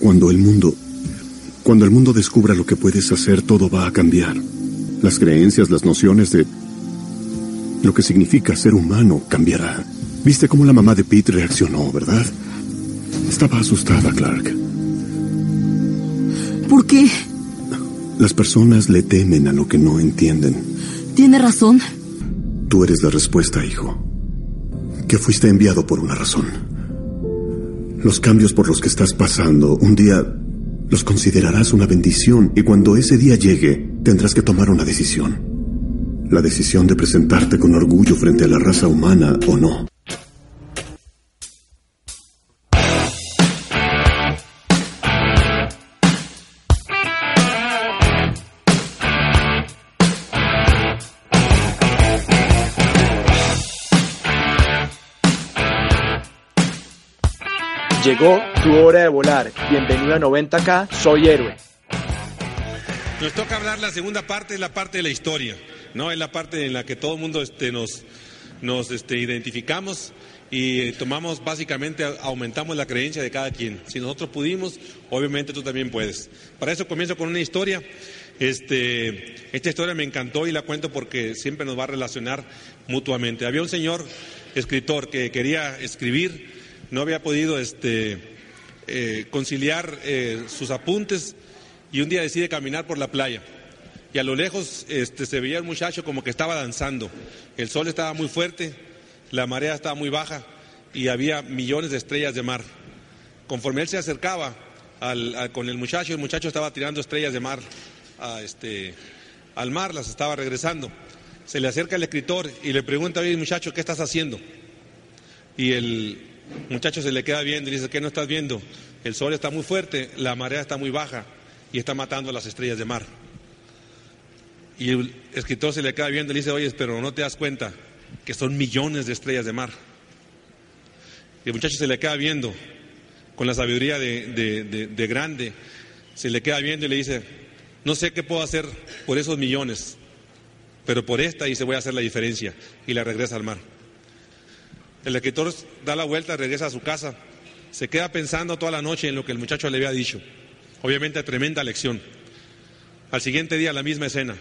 Cuando el mundo... Cuando el mundo descubra lo que puedes hacer, todo va a cambiar. Las creencias, las nociones de lo que significa ser humano cambiará. Viste cómo la mamá de Pete reaccionó, ¿verdad? Estaba asustada, Clark. ¿Por qué? Las personas le temen a lo que no entienden. Tiene razón. Tú eres la respuesta, hijo. Que fuiste enviado por una razón. Los cambios por los que estás pasando, un día los considerarás una bendición y cuando ese día llegue, tendrás que tomar una decisión. La decisión de presentarte con orgullo frente a la raza humana o no. Llegó tu hora de volar. Bienvenido a 90K, soy héroe. Nos toca hablar la segunda parte, la parte de la historia, ¿no? Es la parte en la que todo el mundo este, nos, nos este, identificamos y tomamos básicamente, aumentamos la creencia de cada quien. Si nosotros pudimos, obviamente tú también puedes. Para eso comienzo con una historia. Este, esta historia me encantó y la cuento porque siempre nos va a relacionar mutuamente. Había un señor escritor que quería escribir no había podido este, eh, conciliar eh, sus apuntes y un día decide caminar por la playa. Y a lo lejos este, se veía el muchacho como que estaba danzando. El sol estaba muy fuerte, la marea estaba muy baja y había millones de estrellas de mar. Conforme él se acercaba con el muchacho, el muchacho estaba tirando estrellas de mar este, al mar, las estaba regresando. Se le acerca el escritor y le pregunta, oye muchacho, ¿qué estás haciendo? Y el, muchacho se le queda viendo y dice, ¿qué no estás viendo? El sol está muy fuerte, la marea está muy baja y está matando a las estrellas de mar. Y el escritor se le queda viendo y dice, oye, pero no te das cuenta que son millones de estrellas de mar. Y el muchacho se le queda viendo con la sabiduría de, de grande, se le queda viendo y le dice, no sé qué puedo hacer por esos millones, pero por esta se voy a hacer la diferencia. Y la regresa al mar. El escritor da la vuelta, regresa a su casa, se queda pensando toda la noche en lo que el muchacho le había dicho. Obviamente tremenda lección. Al siguiente día la misma escena.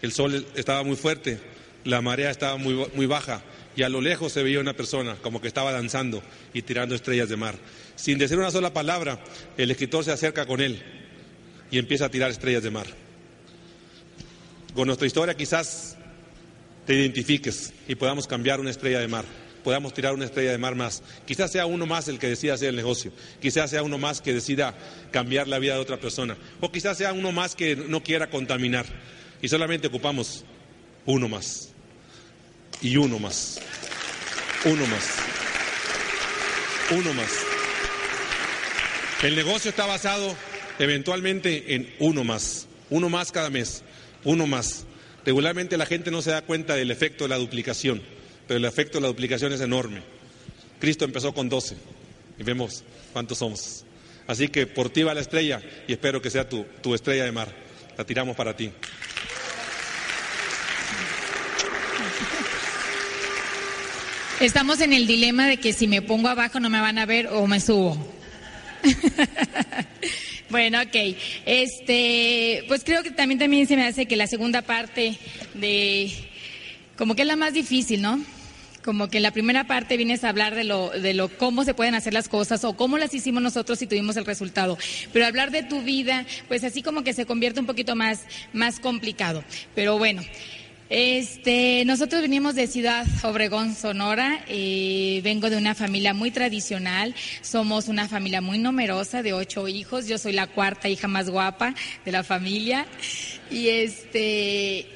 El sol estaba muy fuerte, la marea estaba muy, muy baja y a lo lejos se veía una persona como que estaba danzando y tirando estrellas de mar. Sin decir una sola palabra, el escritor se acerca con él y empieza a tirar estrellas de mar. Con nuestra historia quizás te identifiques y podamos cambiar una estrella de mar podamos tirar una estrella de mar más. Quizás sea uno más el que decida hacer el negocio, quizás sea uno más que decida cambiar la vida de otra persona, o quizás sea uno más que no quiera contaminar. Y solamente ocupamos uno más. Y uno más, uno más, uno más. El negocio está basado eventualmente en uno más, uno más cada mes, uno más. Regularmente la gente no se da cuenta del efecto de la duplicación pero el efecto de la duplicación es enorme. Cristo empezó con 12 y vemos cuántos somos. Así que por ti va la estrella y espero que sea tu, tu estrella de mar. La tiramos para ti. Estamos en el dilema de que si me pongo abajo no me van a ver o me subo. bueno, ok. Este, pues creo que también también se me hace que la segunda parte de como que es la más difícil, ¿no? Como que en la primera parte vienes a hablar de lo, de lo cómo se pueden hacer las cosas o cómo las hicimos nosotros y tuvimos el resultado. Pero hablar de tu vida, pues así como que se convierte un poquito más, más complicado. Pero bueno. Este, nosotros venimos de Ciudad Obregón, Sonora. Eh, vengo de una familia muy tradicional. Somos una familia muy numerosa de ocho hijos. Yo soy la cuarta hija más guapa de la familia. Y este,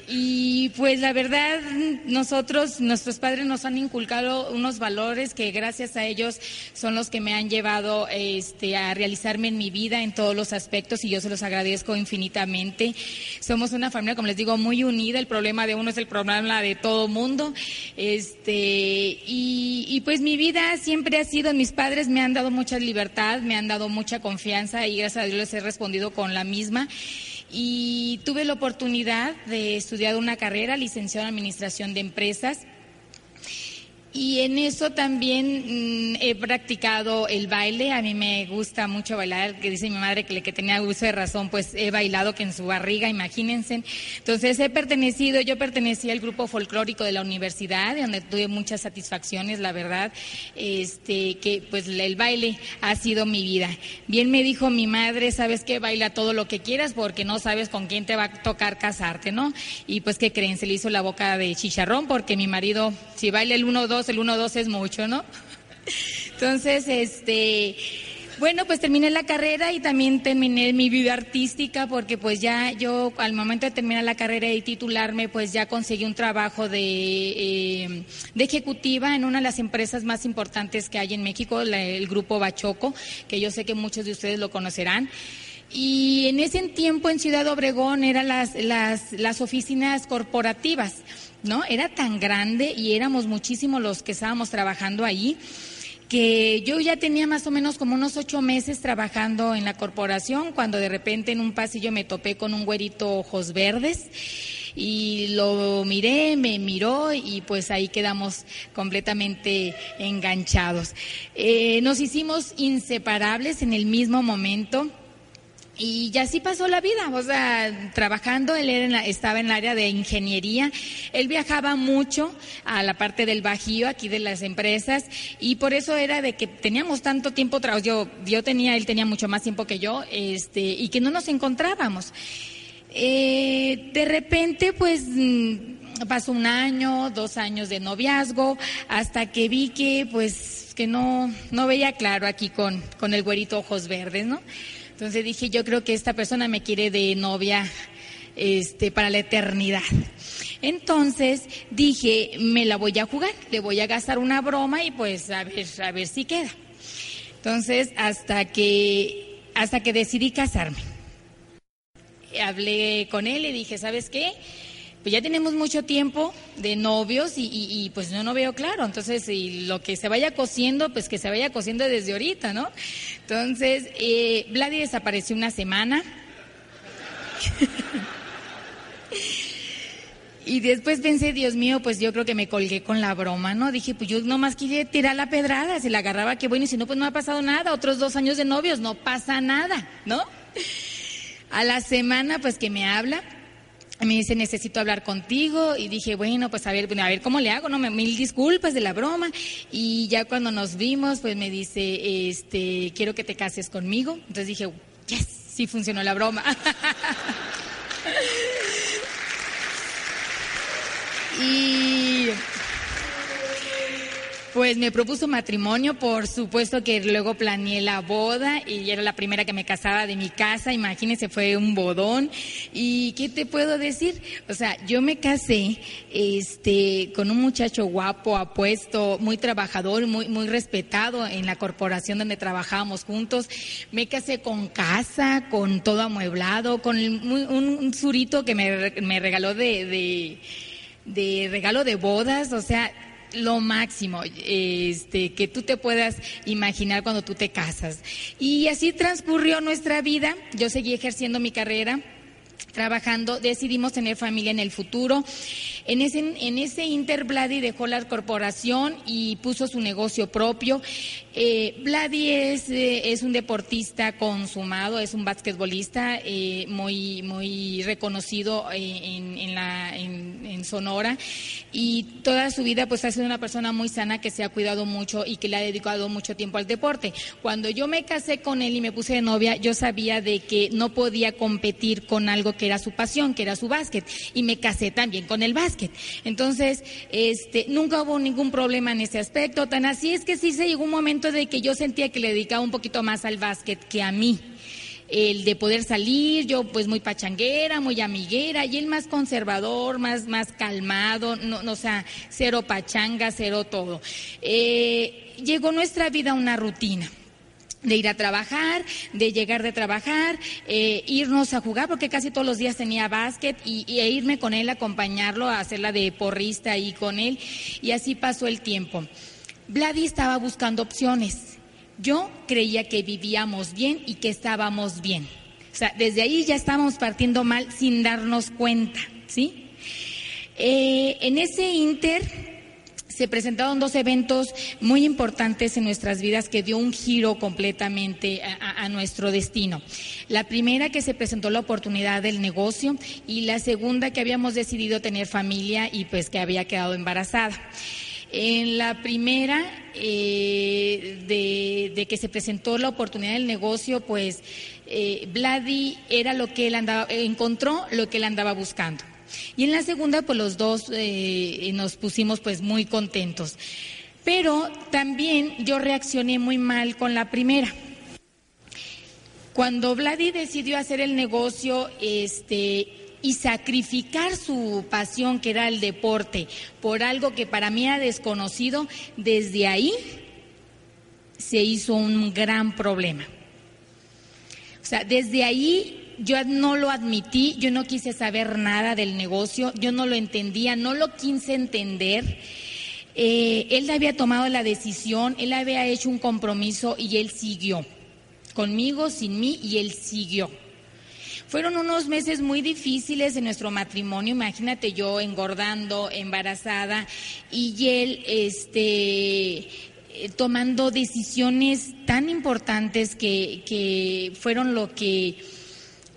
pues la verdad, nosotros, nuestros padres nos han inculcado unos valores que gracias a ellos son los que me han llevado este, a realizarme en mi vida en todos los aspectos y yo se los agradezco infinitamente. Somos una familia, como les digo, muy unida. El problema de uno es el problema de todo mundo. Este, y, pues mi vida siempre ha sido, mis padres me han dado mucha libertad, me han dado mucha confianza y gracias a Dios les he respondido con la misma y tuve la oportunidad de estudiar una carrera licenciada en Administración de Empresas. Y en eso también mm, he practicado el baile. A mí me gusta mucho bailar, que dice mi madre que le que tenía uso de razón, pues he bailado que en su barriga, imagínense. Entonces he pertenecido, yo pertenecí al grupo folclórico de la universidad, donde tuve muchas satisfacciones, la verdad, este, que pues el baile ha sido mi vida. Bien me dijo mi madre, sabes que baila todo lo que quieras porque no sabes con quién te va a tocar casarte, ¿no? Y pues, ¿qué creen? Se le hizo la boca de chicharrón porque mi marido, si baila el 1-2, el 1-2 es mucho, ¿no? Entonces, este, bueno, pues terminé la carrera y también terminé mi vida artística porque pues ya yo al momento de terminar la carrera y titularme pues ya conseguí un trabajo de, eh, de ejecutiva en una de las empresas más importantes que hay en México, el grupo Bachoco, que yo sé que muchos de ustedes lo conocerán. Y en ese tiempo en Ciudad Obregón eran las, las, las oficinas corporativas. ¿No? Era tan grande y éramos muchísimos los que estábamos trabajando ahí que yo ya tenía más o menos como unos ocho meses trabajando en la corporación cuando de repente en un pasillo me topé con un güerito ojos verdes y lo miré, me miró y pues ahí quedamos completamente enganchados. Eh, nos hicimos inseparables en el mismo momento. Y ya así pasó la vida, o sea, trabajando, él estaba en el área de ingeniería, él viajaba mucho a la parte del Bajío, aquí de las empresas, y por eso era de que teníamos tanto tiempo, yo, yo tenía, él tenía mucho más tiempo que yo, este, y que no nos encontrábamos. Eh, de repente, pues, mm, pasó un año, dos años de noviazgo, hasta que vi que, pues, que no, no veía claro aquí con, con el güerito ojos verdes, ¿no? Entonces dije, yo creo que esta persona me quiere de novia este, para la eternidad. Entonces dije, me la voy a jugar, le voy a gastar una broma y pues a ver, a ver si queda. Entonces, hasta que, hasta que decidí casarme. Hablé con él y dije, ¿sabes qué? Pues ya tenemos mucho tiempo de novios y, pues yo no veo claro. Entonces, si lo que se vaya cociendo, pues que se vaya cociendo desde ahorita, ¿no? Entonces, eh, Vladi desapareció una semana. Y después pensé, Dios mío, pues yo creo que me colgué con la broma, ¿no? Dije, pues yo nomás quería tirar la pedrada, se la agarraba, qué bueno, y si no, pues no ha pasado nada, otros dos años de novios, no pasa nada, ¿no? A la semana, pues que me habla, me dice, necesito hablar contigo. Y dije, bueno, pues a ver, a ver cómo le hago, ¿no? Mil disculpas de la broma. Y ya cuando nos vimos, pues me dice, este, quiero que te cases conmigo. Entonces dije, yes, sí funcionó la broma. y pues me propuso matrimonio, por supuesto que luego planeé la boda y era la primera que me casaba de mi casa, imagínense, fue un bodón. ¿Y qué te puedo decir? O sea, yo me casé este, con un muchacho guapo, apuesto, muy trabajador, muy, muy respetado en la corporación donde trabajábamos juntos. Me casé con casa, con todo amueblado, con un, surito que me, me regaló de, de, de regalo de bodas, o sea, lo máximo este, que tú te puedas imaginar cuando tú te casas. Y así transcurrió nuestra vida. Yo seguí ejerciendo mi carrera trabajando, decidimos tener familia en el futuro. En ese, en ese Inter, dejó la corporación y puso su negocio propio. Eh, Vladi es, eh, es un deportista consumado, es un basquetbolista eh, muy, muy reconocido eh, en, en, Sonora y toda su vida pues ha sido una persona muy sana que se ha cuidado mucho y que le ha dedicado mucho tiempo al deporte. Cuando yo me casé con él y me puse de novia, yo sabía de que no podía competir con algo que era su pasión, que era su básquet, y me casé también con el básquet. Entonces, este, nunca hubo ningún problema en ese aspecto, tan así es que sí se llegó un momento de que yo sentía que le dedicaba un poquito más al básquet que a mí el de poder salir, yo pues muy pachanguera, muy amiguera, y él más conservador, más, más calmado, no, no o sea, cero pachanga, cero todo. Eh, llegó nuestra vida una rutina de ir a trabajar, de llegar de trabajar, eh, irnos a jugar, porque casi todos los días tenía básquet, y, e irme con él, acompañarlo, a hacerla de porrista ahí con él, y así pasó el tiempo. Vladi estaba buscando opciones. Yo creía que vivíamos bien y que estábamos bien. O sea, desde ahí ya estábamos partiendo mal sin darnos cuenta, ¿sí? Eh, en ese inter se presentaron dos eventos muy importantes en nuestras vidas que dio un giro completamente a, nuestro destino. La primera que se presentó la oportunidad del negocio y la segunda que habíamos decidido tener familia y pues que había quedado embarazada. En la primera, eh, de, que se presentó la oportunidad del negocio, pues eh, Vladi era lo que él andaba, encontró lo que él andaba buscando. Y en la segunda, pues los dos eh, nos pusimos pues muy contentos. Pero también yo reaccioné muy mal con la primera. Cuando Vladi decidió hacer el negocio, este, y sacrificar su pasión, que era el deporte, por algo que para mí era desconocido, desde ahí se hizo un gran problema. O sea, desde ahí yo no lo admití, yo no quise saber nada del negocio, yo no lo entendía, no lo quise entender. Eh, él había tomado la decisión, él había hecho un compromiso y él siguió. Conmigo, sin mí, y él siguió. Fueron unos meses muy difíciles en nuestro matrimonio, imagínate yo engordando, embarazada, y él, este, eh, tomando decisiones tan importantes que, que fueron lo que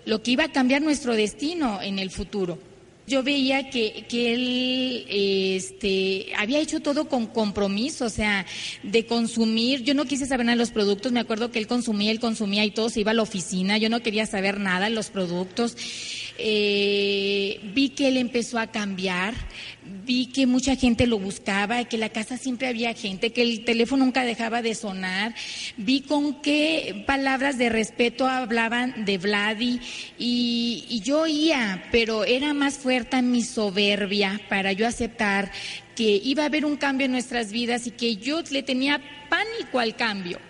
lo que iba a cambiar nuestro destino en el futuro. Yo veía que, que él este, había hecho todo con compromiso, o sea, de consumir. Yo no quise saber nada de los productos, me acuerdo que él consumía, él consumía y todo se iba a la oficina. Yo no quería saber nada de los productos. Eh, vi que él empezó a cambiar, vi que mucha gente lo buscaba, que la casa siempre había gente, que el teléfono nunca dejaba de sonar, vi con qué palabras de respeto hablaban de Vladi y, y yo oía, pero era más fuerte mi soberbia para yo aceptar que iba a haber un cambio en nuestras vidas y que yo le tenía pánico al cambio.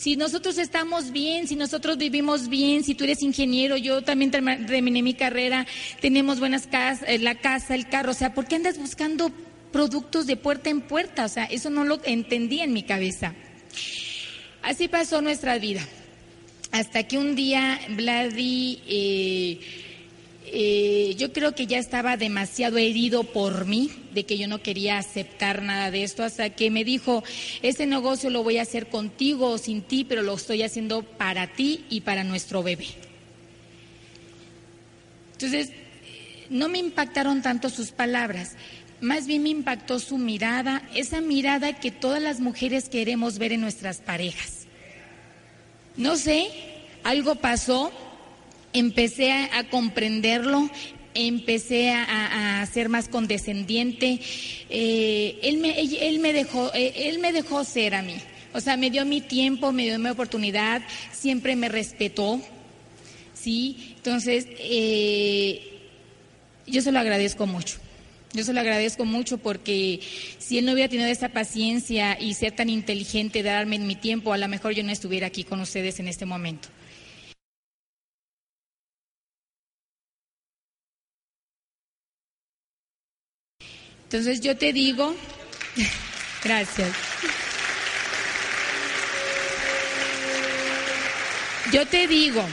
Si nosotros estamos bien, si nosotros vivimos bien, si tú eres ingeniero, yo también terminé mi carrera, tenemos buenas casas, eh, la casa, el carro, o sea, ¿por qué andas buscando productos de puerta en puerta? O sea, eso no lo entendí en mi cabeza. Así pasó nuestra vida. Hasta que un día Vladi eh, eh, yo creo que ya estaba demasiado herido por mí, de que yo no quería aceptar nada de esto, hasta que me dijo, ese negocio lo voy a hacer contigo o sin ti, pero lo estoy haciendo para ti y para nuestro bebé. Entonces, no me impactaron tanto sus palabras, más bien me impactó su mirada, esa mirada que todas las mujeres queremos ver en nuestras parejas. No sé, algo pasó, empecé a, comprenderlo, empecé a, ser más condescendiente. Eh, él, me, él, me dejó, eh, él me dejó ser a mí. O sea, me dio mi tiempo, me dio mi oportunidad, siempre me respetó. ¿sí? Entonces, eh, yo se lo agradezco mucho. Yo se lo agradezco mucho porque si él no hubiera tenido esa paciencia y ser tan inteligente de darme mi tiempo, a lo mejor yo no estuviera aquí con ustedes en este momento. Entonces yo te digo, gracias. Yo te digo,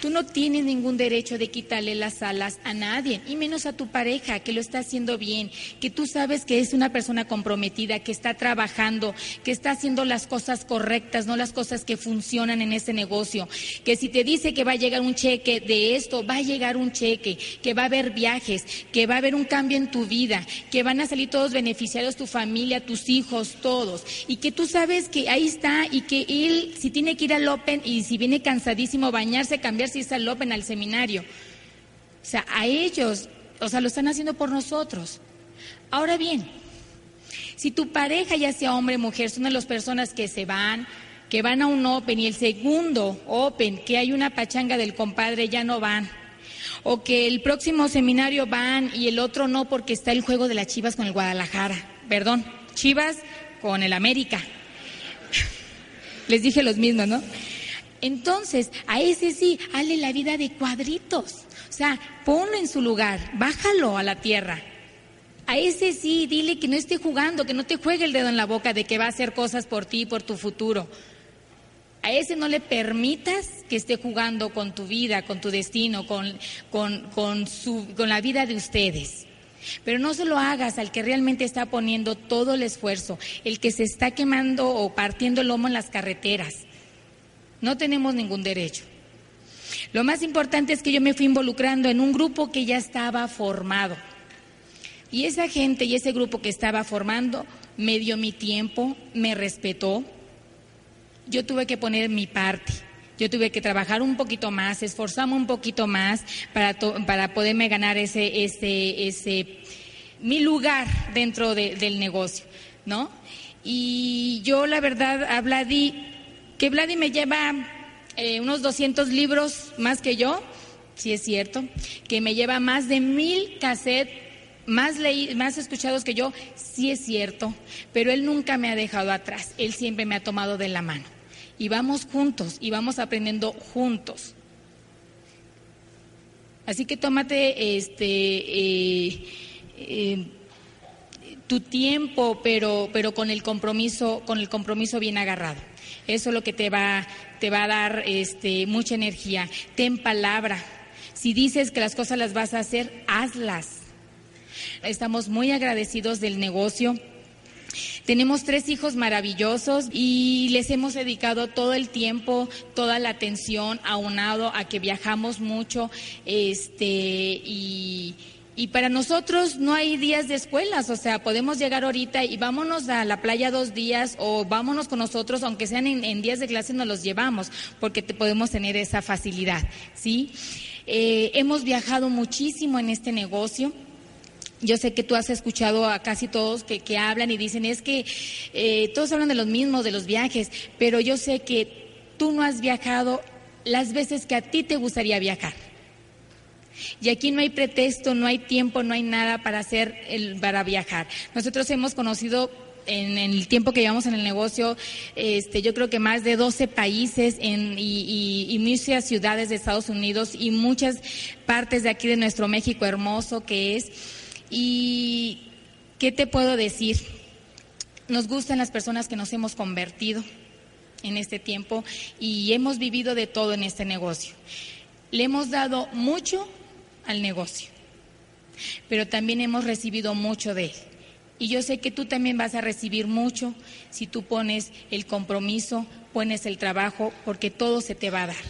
Tú no tienes ningún derecho de quitarle las alas a nadie, y menos a tu pareja, que lo está haciendo bien, que tú sabes que es una persona comprometida, que está trabajando, que está haciendo las cosas correctas, no las cosas que funcionan en ese negocio. Que si te dice que va a llegar un cheque de esto, va a llegar un cheque, que va a haber viajes, que va a haber un cambio en tu vida, que van a salir todos beneficiarios, tu familia, tus hijos, todos. Y que tú sabes que ahí está y que él, si tiene que ir al Open y si viene cansadísimo, bañarse, cambiar el Open al seminario. O sea, a ellos, o sea, lo están haciendo por nosotros. Ahora bien, si tu pareja, ya sea hombre o mujer, son de las personas que se van, que van a un Open y el segundo Open, que hay una pachanga del compadre, ya no van. O que el próximo seminario van y el otro no porque está el juego de las Chivas con el Guadalajara. Perdón, Chivas con el América. Les dije los mismos, ¿no? Entonces, a ese sí, hazle la vida de cuadritos. O sea, ponlo en su lugar, bájalo a la tierra. A ese sí, dile que no esté jugando, que no te juegue el dedo en la boca de que va a hacer cosas por ti y por tu futuro. A ese no le permitas que esté jugando con tu vida, con tu destino, con, con, con, su, con la vida de ustedes. Pero no se lo hagas al que realmente está poniendo todo el esfuerzo, el que se está quemando o partiendo el lomo en las carreteras. No tenemos ningún derecho. Lo más importante es que yo me fui involucrando en un grupo que ya estaba formado. Y esa gente y ese grupo que estaba formando me dio mi tiempo, me respetó. Yo tuve que poner mi parte. Yo tuve que trabajar un poquito más, esforzarme un poquito más para, para poderme ganar ese, ese, ese, mi lugar dentro del negocio, ¿no? Y yo la verdad a Vladi, que Vladi me lleva eh, unos 200 libros más que yo, sí es cierto, que me lleva más de mil cassettes más, leí, más escuchados que yo, sí es cierto, pero él nunca me ha dejado atrás, él siempre me ha tomado de la mano. Y vamos juntos, y vamos aprendiendo juntos. Así que tómate este eh, eh, tu tiempo, pero, pero con el compromiso, con el compromiso bien agarrado. Eso es lo que te va, te va a dar este, mucha energía. Ten palabra. Si dices que las cosas las vas a hacer, hazlas. Estamos muy agradecidos del negocio. Tenemos tres hijos maravillosos y les hemos dedicado todo el tiempo, toda la atención, aunado a que viajamos mucho, este, y, y para nosotros no hay días de escuelas, o sea, podemos llegar ahorita y vámonos a la playa dos días o vámonos con nosotros, aunque sean en, días de clase, nos los llevamos, porque podemos tener esa facilidad, ¿sí? Eh, hemos viajado muchísimo en este negocio. Yo sé que tú has escuchado a casi todos que, que hablan y dicen, es que eh, todos hablan de los mismos, de los viajes, pero yo sé que tú no has viajado las veces que a ti te gustaría viajar. Y aquí no hay pretexto, no hay tiempo, no hay nada para hacer el, para viajar. Nosotros hemos conocido en, el tiempo que llevamos en el negocio, este, yo creo que más de 12 países y, y, muchas ciudades de Estados Unidos y muchas partes de aquí de nuestro México hermoso que es. ¿Y qué te puedo decir? Nos gustan las personas que nos hemos convertido en este tiempo y hemos vivido de todo en este negocio. Le hemos dado mucho al negocio, pero también hemos recibido mucho de él. Y yo sé que tú también vas a recibir mucho si tú pones el compromiso, pones el trabajo, porque todo se te va a dar.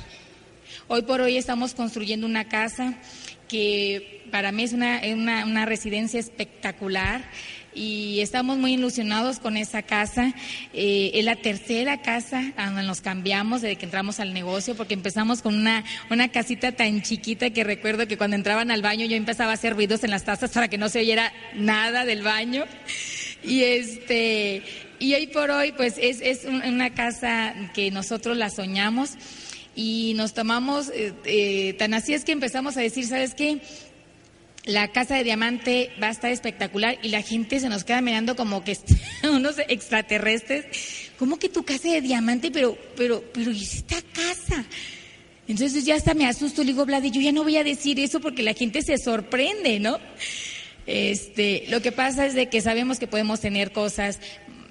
Hoy por hoy estamos construyendo una casa que para mí es una, una, una residencia espectacular y estamos muy ilusionados con esa casa. Eh, es la tercera casa donde nos cambiamos desde que entramos al negocio, porque empezamos con una, una casita tan chiquita que recuerdo que cuando entraban al baño yo empezaba a hacer ruidos en las tazas para que no se oyera nada del baño. Y este, y hoy por hoy, pues es, es una casa que nosotros la soñamos y nos tomamos, eh, eh, tan así es que empezamos a decir, ¿sabes qué? La casa de diamante va a estar espectacular y la gente se nos queda mirando como que unos extraterrestres. ¿Cómo que tu casa de diamante? Pero, pero, pero, ¿y esta casa? Entonces ya hasta me asusto, le digo, Vlad, yo ya no voy a decir eso porque la gente se sorprende, ¿no? Este, lo que pasa es de que sabemos que podemos tener cosas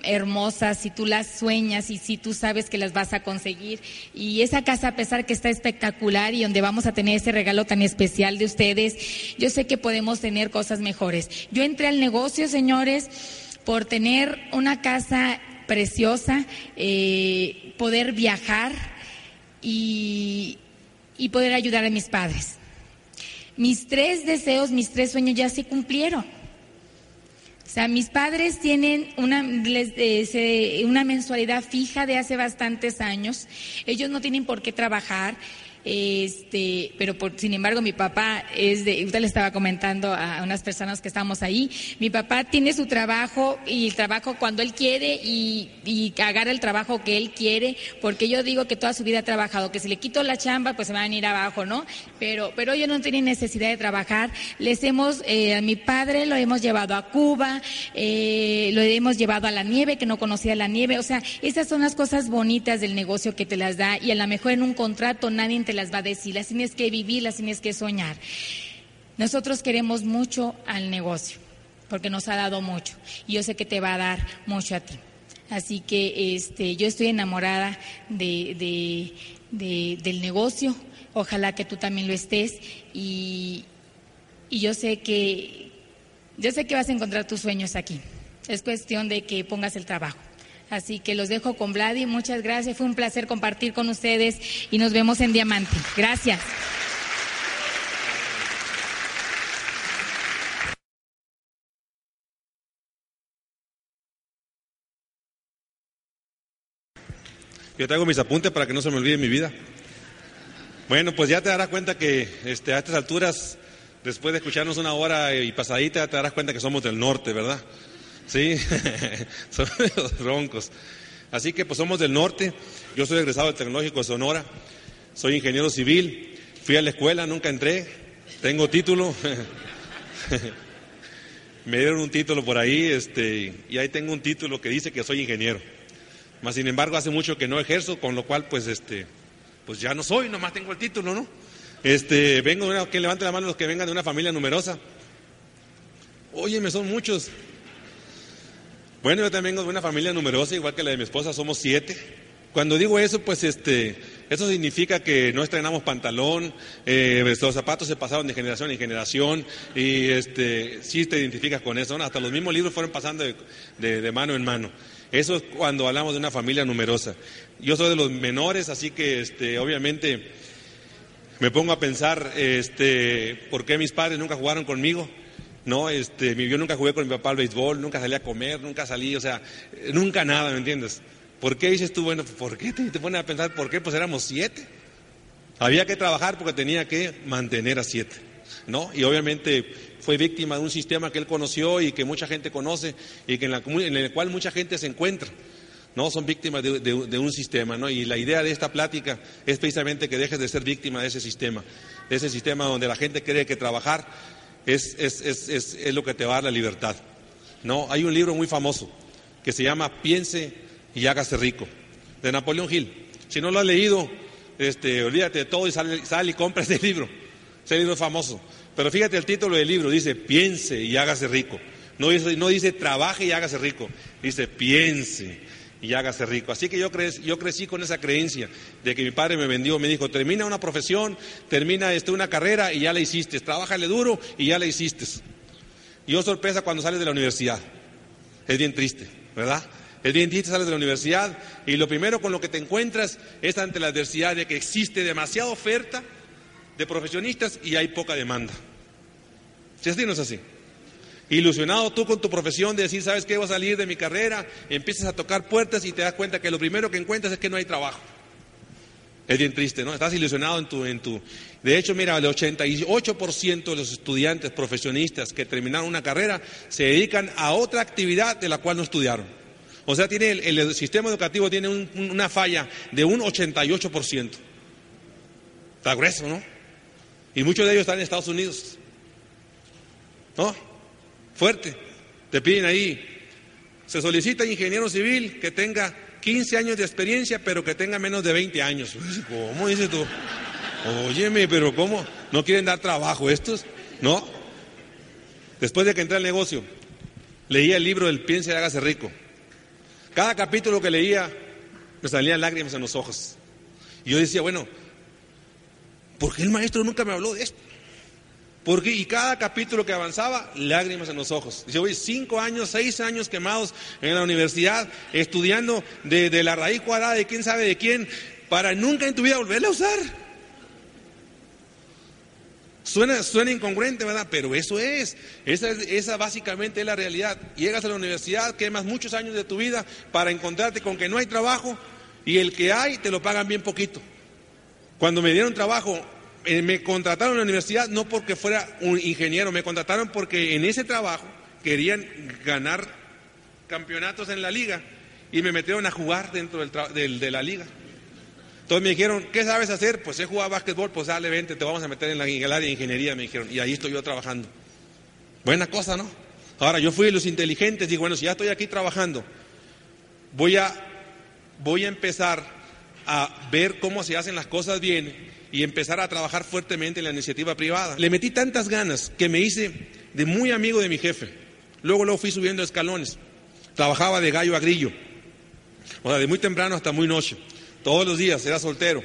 hermosas, si tú las sueñas y si tú sabes que las vas a conseguir. Y esa casa, a pesar que está espectacular y donde vamos a tener ese regalo tan especial de ustedes, yo sé que podemos tener cosas mejores. Yo entré al negocio, señores, por tener una casa preciosa, eh, poder viajar y, y poder ayudar a mis padres. Mis tres deseos, mis tres sueños ya se cumplieron o sea, mis padres tienen una, eh, una mensualidad fija de hace bastantes años. Ellos no tienen por qué trabajar. Este, pero por, sin embargo mi papá es de, usted le estaba comentando a unas personas que estamos ahí, mi papá tiene su trabajo y el trabajo cuando él quiere y, y agarra el trabajo que él quiere, porque yo digo que toda su vida ha trabajado, que si le quito la chamba pues se van a ir abajo, ¿no? Pero, pero yo no tenía necesidad de trabajar, les hemos, eh, a mi padre lo hemos llevado a Cuba, eh, lo hemos llevado a la nieve, que no conocía la nieve, o sea, esas son las cosas bonitas del negocio que te las da y a lo mejor en un contrato nadie te las va a decir, las tienes que vivir, las tienes que soñar. Nosotros queremos mucho al negocio, porque nos ha dado mucho, y yo sé que te va a dar mucho a ti. Así que este, yo estoy enamorada de, de, de, del negocio, ojalá que tú también lo estés, y, y yo sé que Yo sé que vas a encontrar tus sueños aquí. Es cuestión de que pongas el trabajo. Así que los dejo con Vladi. Muchas gracias. Fue un placer compartir con ustedes y nos vemos en Diamante. Gracias. Yo traigo mis apuntes para que no se me olvide mi vida. Bueno, pues ya te darás cuenta que este, a estas alturas, después de escucharnos una hora y pasadita, te darás cuenta que somos del norte, ¿verdad? Sí, somos los roncos. Así que pues somos del norte. Yo soy egresado del Tecnológico de Sonora. Soy ingeniero civil. Fui a la escuela, nunca entré. Tengo título. Me dieron un título por ahí, este, y ahí tengo un título que dice que soy ingeniero. Más sin embargo, hace mucho que no ejerzo, con lo cual, pues, este, pues ya no soy, nomás tengo el título, ¿no? Este, vengo de una, que levante la mano los que vengan de una familia numerosa. Óyeme, son muchos. Bueno, yo también vengo de una familia numerosa, igual que la de mi esposa, somos siete. Cuando digo eso, pues este, eso significa que no estrenamos pantalón, eh, los zapatos se pasaron de generación en generación y este, sí te identificas con eso, hasta los mismos libros fueron pasando de, de mano en mano. Eso es cuando hablamos de una familia numerosa. Yo soy de los menores, así que este, obviamente me pongo a pensar este, por qué mis padres nunca jugaron conmigo. No, este, yo nunca jugué con mi papá al béisbol, nunca salí a comer, nunca salí, o sea, nunca nada, ¿me entiendes? ¿Por qué dices tú, bueno, ¿por qué te, te pones a pensar por qué? Pues éramos siete. Había que trabajar porque tenía que mantener a siete, ¿no? Y obviamente fue víctima de un sistema que él conoció y que mucha gente conoce y que en, la, en el cual mucha gente se encuentra. No, son víctimas de, un sistema, ¿no? Y la idea de esta plática es precisamente que dejes de ser víctima de ese sistema, de ese sistema donde la gente cree que trabajar es, es, es, es lo que te va a dar la libertad. No, hay un libro muy famoso que se llama Piense y hágase rico, de Napoleón Hill. Si no lo has leído, este, olvídate de todo y sale, sale y compra ese libro. Ese libro es famoso. Pero fíjate el título del libro, dice, piense y hágase rico. No dice, no dice trabaje y hágase rico, dice piense y hágase rico. Así que yo, yo crecí con esa creencia de que mi padre me vendió, me dijo, termina una profesión, termina este, una carrera y ya la hiciste, trabájale duro y ya la hiciste. Y yo sorpresa cuando sales de la universidad. Es bien triste, ¿verdad? Es bien triste sales de la universidad y lo primero con lo que te encuentras es ante la adversidad de que existe demasiada oferta de profesionistas y hay poca demanda. Si así no es así. Ilusionado tú con tu profesión de decir, ¿sabes qué? Voy a salir de mi carrera, empiezas a tocar puertas y te das cuenta que lo primero que encuentras es que no hay trabajo. Es bien triste, ¿no? Estás ilusionado en tu... En tu... De hecho, mira, el 88% de los estudiantes profesionistas que terminaron una carrera se dedican a otra actividad de la cual no estudiaron. O sea, tiene el, sistema educativo tiene una falla de un 88%. Está grueso, ¿no? Y muchos de ellos están en Estados Unidos. ¿No? Fuerte. Te piden ahí. Se solicita ingeniero civil que tenga 15 años de experiencia, pero que tenga menos de 20 años. ¿Cómo dices tú? Óyeme, pero ¿cómo? ¿No quieren dar trabajo estos? ¿No? Después de que entré al negocio, leía el libro del Piense y hágase rico. Cada capítulo que leía me salían lágrimas en los ojos. Y yo decía, bueno, ¿por qué el maestro nunca me habló de esto? Porque, y cada capítulo que avanzaba, lágrimas en los ojos. Dice, oye, cinco años, seis años quemados en la universidad, estudiando de, la raíz cuadrada de quién sabe de quién, para nunca en tu vida volverla a usar. Suena, suena incongruente, ¿verdad? Pero eso es. Esa, es. esa básicamente es la realidad. Llegas a la universidad, quemas muchos años de tu vida para encontrarte con que no hay trabajo y el que hay te lo pagan bien poquito. Cuando me dieron trabajo me contrataron en la universidad no porque fuera un ingeniero, me contrataron porque en ese trabajo querían ganar campeonatos en la liga y me metieron a jugar dentro del, de la liga. Entonces me dijeron, ¿qué sabes hacer? Pues he jugado básquetbol, pues dale, vente, te vamos a meter en la, área de ingeniería, me dijeron. Y ahí estoy yo trabajando. Buena cosa, ¿no? Ahora, yo fui de los inteligentes, digo, bueno, si ya estoy aquí trabajando, voy a, voy a empezar a ver cómo se hacen las cosas bien y empezar a trabajar fuertemente en la iniciativa privada. Le metí tantas ganas que me hice de muy amigo de mi jefe. Luego lo fui subiendo escalones. Trabajaba de gallo a grillo. O sea, de muy temprano hasta muy noche. Todos los días, era soltero.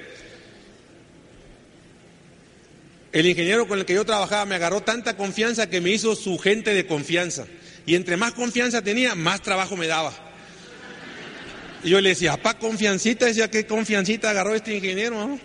El ingeniero con el que yo trabajaba me agarró tanta confianza que me hizo su gente de confianza. Y entre más confianza tenía, más trabajo me daba. Y yo le decía, papá, confiancita, decía, ¿qué confiancita agarró este ingeniero?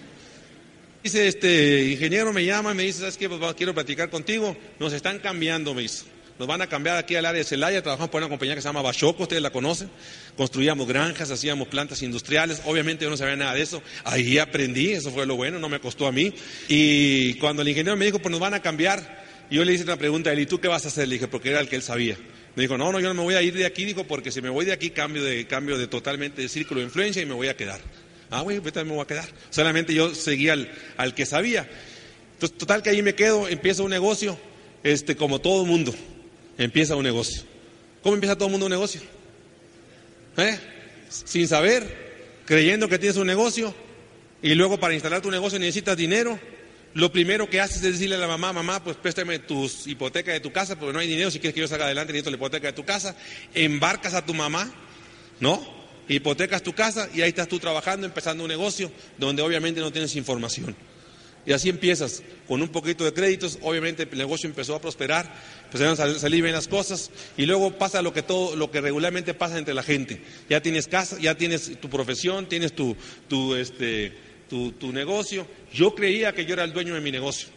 Dice, este ingeniero me llama, me dice, ¿sabes qué? Pues quiero platicar contigo. Nos están cambiando, me dice. Nos van a cambiar aquí al área de Celaya, trabajamos por una compañía que se llama Bachoco, ustedes la conocen. Construíamos granjas, hacíamos plantas industriales. Obviamente yo no sabía nada de eso. Ahí aprendí, eso fue lo bueno, no me costó a mí. Y cuando el ingeniero me dijo, pues nos van a cambiar, yo le hice una pregunta a él, ¿y tú qué vas a hacer? Le dije, porque era el que él sabía. Me dijo, no, no, yo no me voy a ir de aquí, dijo, porque si me voy de aquí cambio de, cambio de totalmente de círculo de influencia y me voy a quedar. Ah, güey, yo me voy a quedar. Solamente yo seguía al, al que sabía. Entonces, total que ahí me quedo, empiezo un negocio, este, como todo mundo empieza un negocio. ¿Cómo empieza todo el mundo un negocio? ¿Eh? Sin saber, creyendo que tienes un negocio y luego para instalar tu negocio necesitas dinero. Lo primero que haces es decirle a la mamá, mamá, pues préstame tus hipotecas de tu casa, porque no hay dinero, si quieres que yo salga adelante necesito la hipoteca de tu casa. Embarcas a tu mamá, ¿no? Hipotecas tu casa y ahí estás tú trabajando, empezando un negocio donde obviamente no tienes información. Y así empiezas, con un poquito de créditos, obviamente el negocio empezó a prosperar, empezaron a salir bien las cosas, y luego pasa lo que todo, lo que regularmente pasa entre la gente. Ya tienes casa, ya tienes tu profesión, tienes tu, tu, este, tu, tu negocio. Yo creía que yo era el dueño de mi negocio.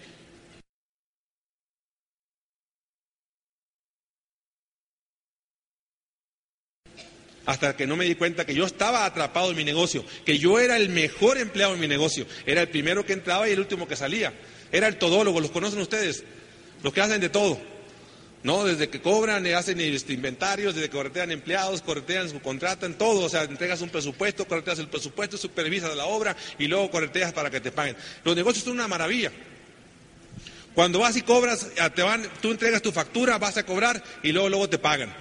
Hasta que no me di cuenta que yo estaba atrapado en mi negocio, que yo era el mejor empleado en mi negocio, era el primero que entraba y el último que salía, era el todólogo, los conocen ustedes, los que hacen de todo, ¿no? Desde que cobran, hacen este, inventarios, desde que corretean empleados, corretean, contratan, todo, o sea, entregas un presupuesto, correteas el presupuesto, supervisas la obra y luego correteas para que te paguen. Los negocios son una maravilla. Cuando vas y cobras, te van, tú entregas tu factura, vas a cobrar y luego luego te pagan.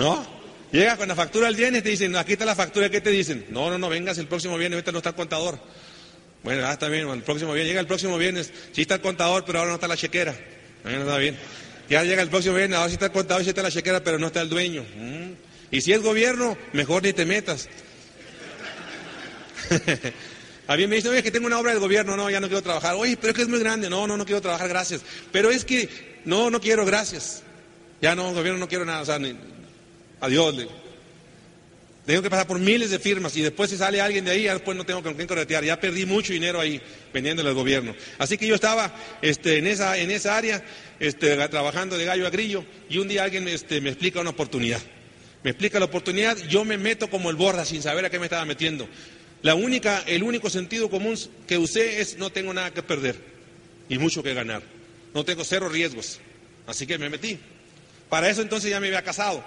¿No? Llegas con la factura el viernes y te dicen, aquí está la factura, ¿qué te dicen? No, no, no, vengas el próximo viernes, ahorita no está el contador. Bueno, ah, está bien, el próximo viernes, llega el próximo viernes, sí está el contador, pero ahora no está la chequera. Bien. Ya llega el próximo viernes, ahora sí está el contador, sí está la chequera, pero no está el dueño. Mm. Y si es gobierno, mejor ni te metas. A mí me dicen, oye, que tengo una obra del gobierno, no, ya no quiero trabajar. Oye, pero es que es muy grande, no, no, no quiero trabajar, gracias. Pero es que, no, no quiero, gracias. Ya no, gobierno no quiero nada, o sea, ni, Adiós. Le. Tengo que pasar por miles de firmas y después si sale alguien de ahí, ya después no tengo con quién corretear. Ya perdí mucho dinero ahí vendiéndole al gobierno. Así que yo estaba este, en, esa, en esa área este, trabajando de gallo a grillo y un día alguien este, me explica una oportunidad. Me explica la oportunidad, yo me meto como el borra sin saber a qué me estaba metiendo. La única, el único sentido común que usé es no tengo nada que perder y mucho que ganar. No tengo cero riesgos. Así que me metí. Para eso entonces ya me había casado.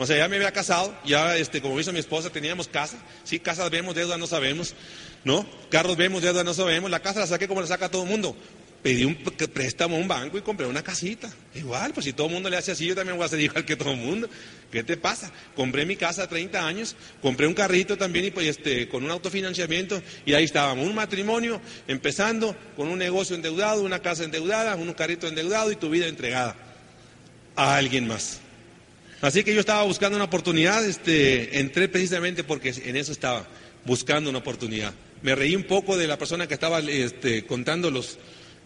O sea, ya me había casado, ya, este, como hizo mi esposa, teníamos casa. Sí, casas vemos, deuda no sabemos. ¿No? Carros vemos, deuda no sabemos. La casa la saqué como la saca todo el mundo. Pedí un préstamo a un banco y compré una casita. Igual, pues si todo el mundo le hace así, yo también voy a hacer igual que todo el mundo. ¿Qué te pasa? Compré mi casa a 30 años, compré un carrito también y pues este, con un autofinanciamiento y ahí estábamos. Un matrimonio empezando con un negocio endeudado, una casa endeudada, un carrito endeudado y tu vida entregada a alguien más. Así que yo estaba buscando una oportunidad, este, entré precisamente porque en eso estaba, buscando una oportunidad. Me reí un poco de la persona que estaba este, contando, los,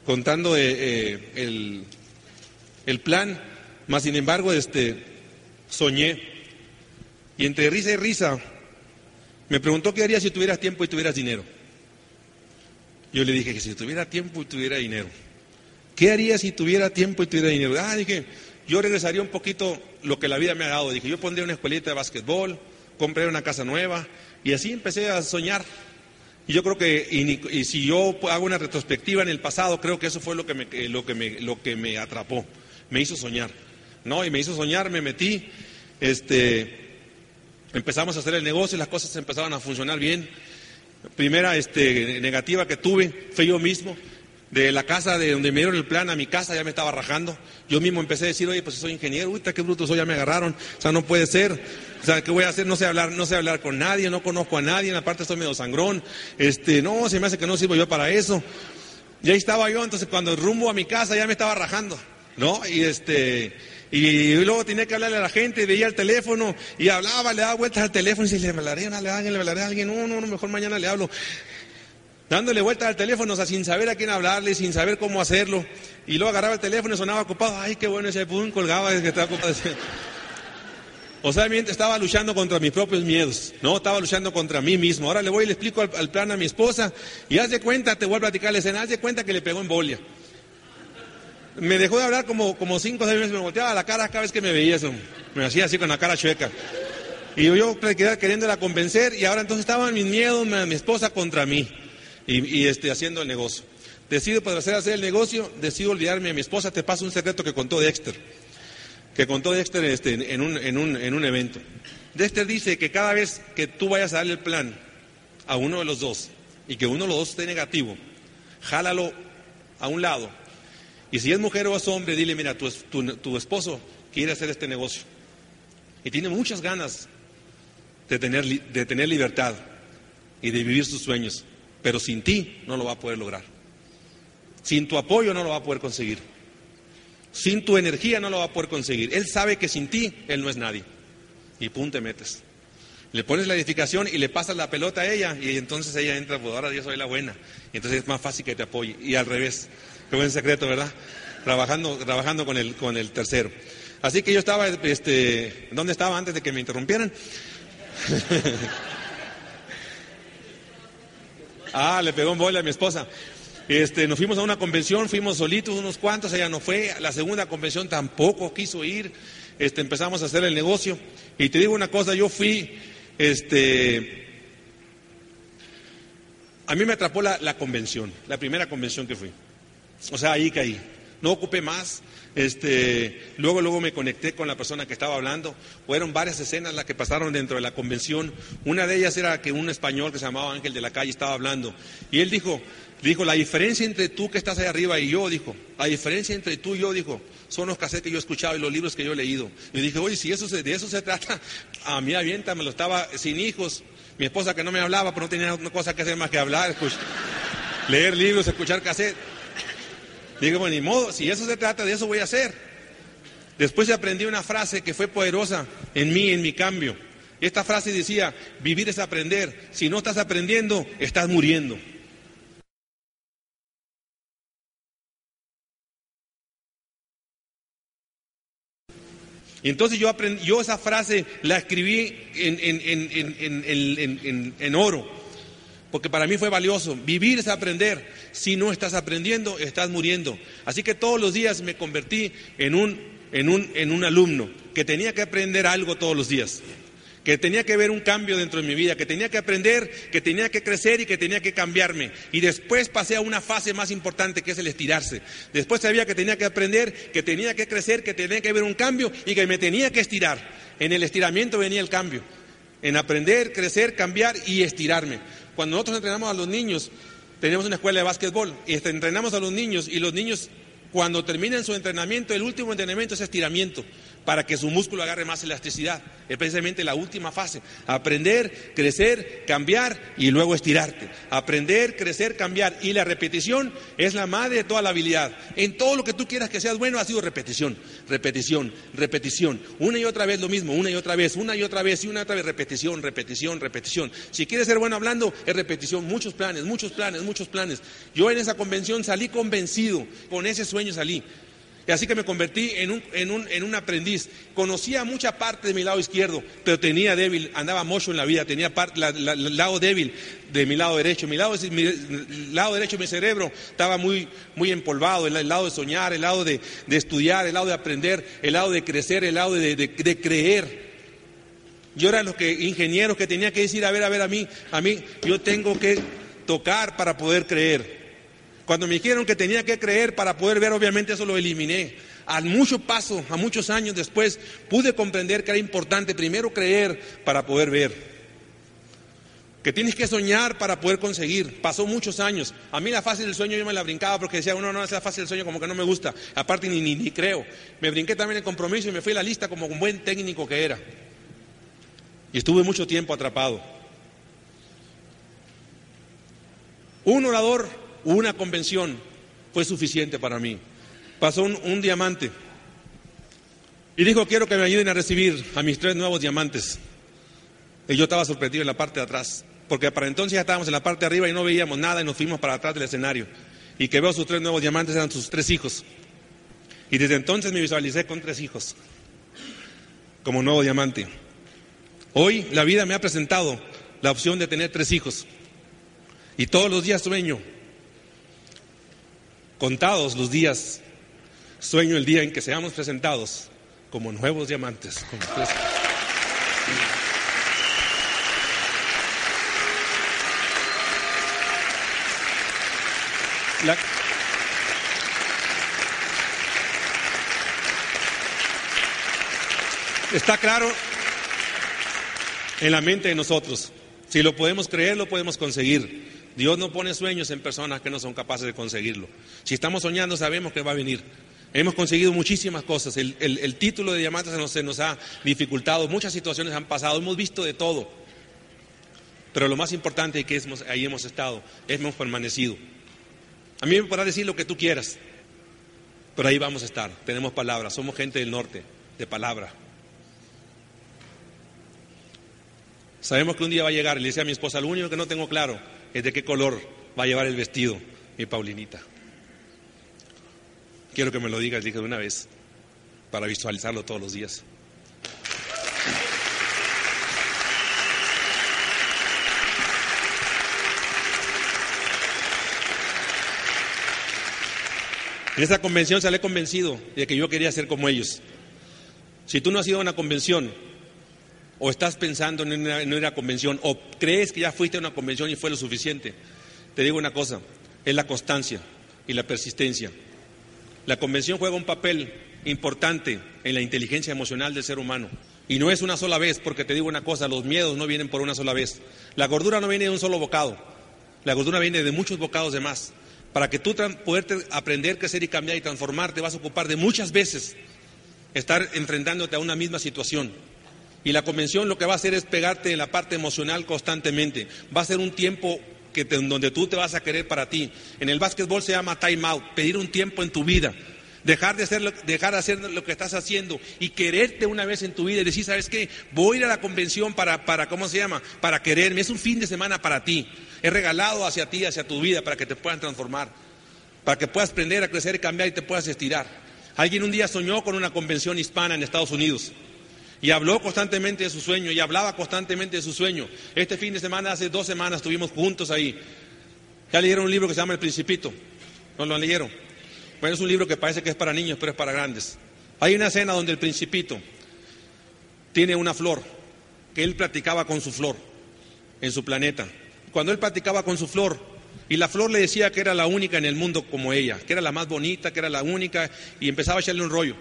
contando eh, eh, el, el, plan, más sin embargo este, soñé. Y entre risa y risa me preguntó qué haría si tuvieras tiempo y tuvieras dinero. Yo le dije que si tuviera tiempo y tuviera dinero. ¿Qué haría si tuviera tiempo y tuviera dinero? Ah, dije, yo regresaría un poquito lo que la vida me ha dado. Dije, yo pondría una escuelita de básquetbol, compré una casa nueva y así empecé a soñar. Y yo creo que, y, si yo hago una retrospectiva en el pasado, creo que eso fue lo que me, lo que me, lo que me atrapó, me hizo soñar. ¿no? Y me hizo soñar, me metí, este, empezamos a hacer el negocio y las cosas empezaron a funcionar bien. Primera este, negativa que tuve fue yo mismo de la casa de donde me dieron el plan a mi casa, ya me estaba rajando. Yo mismo empecé a decir, oye, pues soy ingeniero, uy, qué bruto soy, ya me agarraron. O sea, no puede ser. O sea, ¿qué voy a hacer? No sé hablar, no sé hablar con nadie, no conozco a nadie, en estoy medio sangrón. Este, no, se me hace que no sirvo yo para eso. Y ahí estaba yo, entonces cuando rumbo a mi casa ya me estaba rajando, ¿no? Y este, y luego tenía que hablarle a la gente, veía el teléfono y hablaba, le daba vueltas al teléfono y decía, le hablaré, le hablaré a alguien, no, no, no, mejor mañana le hablo. Dándole vuelta al teléfono, o sea, sin saber a quién hablarle, sin saber cómo hacerlo. Y luego agarraba el teléfono y sonaba ocupado. Ay, qué bueno ese pum, colgaba desde que estaba ocupado. O sea, estaba luchando contra mis propios miedos, no, estaba luchando contra mí mismo. Ahora le voy y le explico al, plan a mi esposa y haz de cuenta, te voy a platicar la escena, haz de cuenta que le pegó en bolia. Me dejó de hablar como, como cinco o seis meses, me volteaba la cara cada vez que me veía eso. Me hacía así con la cara chueca. Y yo, yo queriéndola convencer y ahora entonces estaban mis miedos, mi esposa contra mí y, este, haciendo el negocio. Decido para hacer, hacer el negocio, decido olvidarme de mi esposa, te paso un secreto que contó Dexter que contó Dexter este, en, un, en, un, en un evento. Dexter dice que cada vez que tú vayas a darle el plan a uno de los dos y que uno de los dos esté negativo, jálalo a un lado. Y si es mujer o es hombre, dile, mira, tu, tu, esposo quiere hacer este negocio y tiene muchas ganas de tener, de tener libertad y de vivir sus sueños, pero sin ti no lo va a poder lograr. Sin tu apoyo no lo va a poder conseguir. Sin tu energía no lo va a poder conseguir. Él sabe que sin ti Él no es nadie. Y pum, te metes. Le pones la edificación y le pasas la pelota a ella y entonces ella entra, pues ahora yo soy la buena. Y entonces es más fácil que te apoye. Y al revés. Qué buen secreto, ¿verdad? Trabajando, trabajando con, el, con el tercero. Así que yo estaba, este, ¿dónde estaba antes de que me interrumpieran? ah, le pegó un bola a mi esposa. Este, nos fuimos a una convención, fuimos solitos unos cuantos, ella no fue, la segunda convención tampoco quiso ir, este, empezamos a hacer el negocio. Y te digo una cosa, yo fui, este, a mí me atrapó la, la convención, la primera convención que fui. O sea, ahí caí. No ocupé más, este, luego, luego me conecté con la persona que estaba hablando. Fueron varias escenas las que pasaron dentro de la convención. Una de ellas era que un español que se llamaba Ángel de la Calle estaba hablando. Y él dijo, Dijo, la diferencia entre tú que estás ahí arriba y yo, dijo, la diferencia entre tú y yo, dijo, son los cassettes que yo he escuchado y los libros que yo he leído. Y dije, oye, si eso de eso se trata, a mí avienta, me lo estaba sin hijos, mi esposa que no me hablaba, pero no tenía una cosa que hacer más que hablar, leer libros, escuchar cassette. Digo, bueno, ni modo, si eso se trata, de eso voy a hacer. Después aprendí una frase que fue poderosa en mí, en mi cambio. Esta frase decía, vivir es aprender. Si no estás aprendiendo, estás muriendo. Y entonces yo aprendí, yo esa frase la escribí en, oro, porque para mí fue valioso. Vivir es aprender. Si no estás aprendiendo, estás muriendo. Así que todos los días me convertí en un, en un, en un alumno que tenía que aprender algo todos los días que tenía que ver un cambio dentro de mi vida, que tenía que aprender, que tenía que crecer y que tenía que cambiarme. Y después pasé a una fase más importante que es el estirarse. Después sabía que tenía que aprender, que tenía que crecer, que tenía que ver un cambio y que me tenía que estirar. En el estiramiento venía el cambio. En aprender, crecer, cambiar y estirarme. Cuando nosotros entrenamos a los niños, tenemos una escuela de básquetbol y entrenamos a los niños y los niños cuando terminan su entrenamiento, el último entrenamiento es estiramiento para que su músculo agarre más elasticidad. Es precisamente la última fase. Aprender, crecer, cambiar y luego estirarte. Aprender, crecer, cambiar. Y la repetición es la madre de toda la habilidad. En todo lo que tú quieras que seas bueno ha sido repetición, repetición, repetición. Una y otra vez lo mismo, una y otra vez, una y otra vez y una y otra vez repetición, repetición, repetición. Si quieres ser bueno hablando, es repetición. Muchos planes, muchos planes, muchos planes. Yo en esa convención salí convencido, con ese sueño salí. Y así que me convertí en un, en, un, en un, aprendiz. Conocía mucha parte de mi lado izquierdo, pero tenía débil, andaba mucho en la vida, tenía el lado débil de mi lado derecho. Mi lado, lado derecho de mi cerebro estaba muy, muy empolvado, el, lado de soñar, el lado de, estudiar, el lado de aprender, el lado de crecer, el lado de, de creer. Yo era los que, ingenieros que tenía que decir, a ver, a ver, a mí, a mí, yo tengo que tocar para poder creer. Cuando me dijeron que tenía que creer para poder ver, obviamente eso lo eliminé. A mucho paso, a muchos años después, pude comprender que era importante primero creer para poder ver. Que tienes que soñar para poder conseguir. Pasó muchos años. A mí la fase del sueño yo me la brincaba porque decía, uno no, esa fase del sueño como que no me gusta. Aparte ni, ni, ni creo. Me brinqué también el compromiso y me fui a la lista como un buen técnico que era. Y estuve mucho tiempo atrapado. Un orador una convención fue suficiente para mí. Pasó un, diamante y dijo, quiero que me ayuden a recibir a mis tres nuevos diamantes. Y yo estaba sorprendido en la parte de atrás, porque para entonces ya estábamos en la parte de arriba y no veíamos nada y nos fuimos para atrás del escenario. Y que veo sus tres nuevos diamantes eran sus tres hijos. Y desde entonces me visualicé con tres hijos, como nuevo diamante. Hoy la vida me ha presentado la opción de tener tres hijos. Y todos los días sueño, contados los días, sueño el día en que seamos presentados como nuevos diamantes. Como Está claro en la mente de nosotros. Si lo podemos creer, lo podemos conseguir. Dios no pone sueños en personas que no son capaces de conseguirlo. Si estamos soñando, sabemos que va a venir. Hemos conseguido muchísimas cosas. El, título de diamante se nos, se nos ha dificultado. Muchas situaciones han pasado. Hemos visto de todo. Pero lo más importante es que ahí hemos estado. Hemos permanecido. A mí me podrás decir lo que tú quieras. Pero ahí vamos a estar. Tenemos palabras. Somos gente del norte, de palabra. Sabemos que un día va a llegar, le decía a mi esposa, lo único que no tengo claro es de qué color va a llevar el vestido mi Paulinita. Quiero que me lo digas, dije de una vez, para visualizarlo todos los días. En esa convención salí convencido de que yo quería ser como ellos. Si tú no has ido a una convención, o estás pensando en una, en una convención, o crees que ya fuiste a una convención y fue lo suficiente, te digo una cosa, es la constancia y la persistencia. La convención juega un papel importante en la inteligencia emocional del ser humano. Y no es una sola vez, porque te digo una cosa, los miedos no vienen por una sola vez. La gordura no viene de un solo bocado, la gordura viene de muchos bocados de más. Para que tú poderte aprender, crecer y cambiar y transformarte, vas a ocupar de muchas veces estar enfrentándote a una misma situación. Y la convención lo que va a hacer es pegarte en la parte emocional constantemente. Va a ser un tiempo que te- donde tú te vas a querer para ti. En el básquetbol se llama time out, pedir un tiempo en tu vida. Dejar de, hacer lo, dejar de hacer lo que estás haciendo y quererte una vez en tu vida y decir, ¿sabes qué? Voy a ir a la convención para, para, ¿cómo se llama? Para quererme. Es un fin de semana para ti. Es regalado hacia ti, hacia tu vida, para que te puedan transformar. Para que puedas aprender a crecer, cambiar y te puedas estirar. Alguien un día soñó con una convención hispana en Estados Unidos. Y habló constantemente de su sueño y hablaba constantemente de su sueño. Este fin de semana, hace dos semanas, estuvimos juntos ahí. Ya leyeron un libro que se llama El Principito. ¿No lo leyeron? Bueno, es un libro que parece que es para niños, pero es para grandes. Hay una escena donde el Principito tiene una flor, que él platicaba con su flor en su planeta. Cuando él platicaba con su flor, y la flor le decía que era la única en el mundo como ella, que era la más bonita, que era la única, y empezaba a echarle un rollo.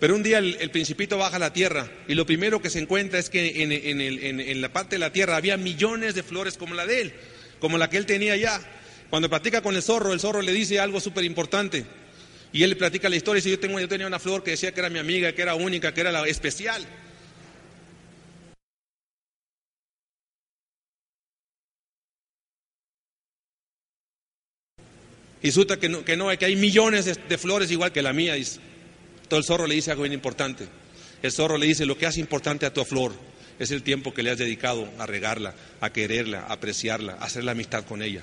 Pero un día el, principito baja a la tierra y lo primero que se encuentra es que en, en el- en la parte de la tierra había millones de flores como la de él, como la que él tenía ya. Cuando platica con el zorro, el zorro le dice algo súper importante. Y él le platica la historia y dice, yo, tengo, yo tenía una flor que decía que era mi amiga, que era única, que era la especial. Y resulta que no, que no, que hay millones de, de flores igual que la mía. Dice. Todo el zorro le dice algo bien importante. El zorro le dice, lo que hace importante a tu flor es el tiempo que le has dedicado a regarla, a quererla, a apreciarla, a hacer la amistad con ella.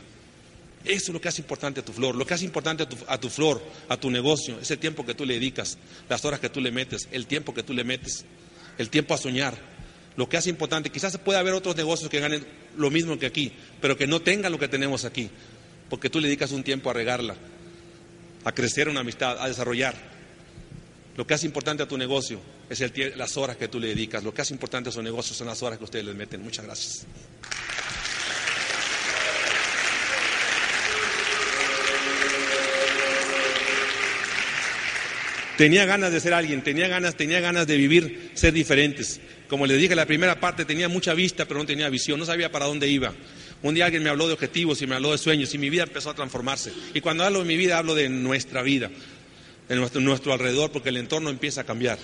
Eso es lo que hace importante a tu flor. Lo que hace importante a tu, a tu flor, a tu negocio, es el tiempo que tú le dedicas, las horas que tú le metes, el tiempo que tú le metes, el tiempo a soñar. Lo que hace importante, quizás puede haber otros negocios que ganen lo mismo que aquí, pero que no tengan lo que tenemos aquí, porque tú le dedicas un tiempo a regarla, a crecer una amistad, a desarrollar. Lo que hace importante a tu negocio es el las horas que tú le dedicas. Lo que hace importante a su negocio son las horas que ustedes le meten. Muchas gracias. Tenía ganas de ser alguien, tenía ganas, tenía ganas de vivir, ser diferentes. Como les dije en la primera parte, tenía mucha vista, pero no tenía visión, no sabía para dónde iba. Un día alguien me habló de objetivos y me habló de sueños y mi vida empezó a transformarse. Y cuando hablo de mi vida, hablo de nuestra vida, de nuestro, alrededor, porque el entorno empieza a cambiar.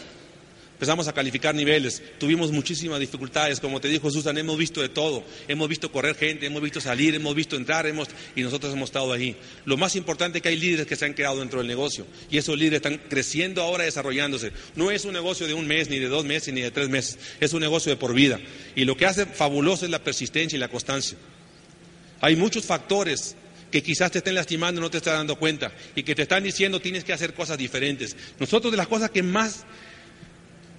empezamos a calificar niveles, tuvimos muchísimas dificultades, como te dijo Susan, hemos visto de todo, hemos visto correr gente, hemos visto salir, hemos visto entrar, hemos, y nosotros hemos estado ahí. Lo más importante es que hay líderes que se han quedado dentro del negocio y esos líderes están creciendo ahora, desarrollándose. No es un negocio de un mes, ni de dos meses, ni de tres meses, es un negocio de por vida. Y lo que hace fabuloso es la persistencia y la constancia. Hay muchos factores que quizás te estén lastimando y no te estás dando cuenta y que te están diciendo tienes que hacer cosas diferentes. Nosotros de las cosas que más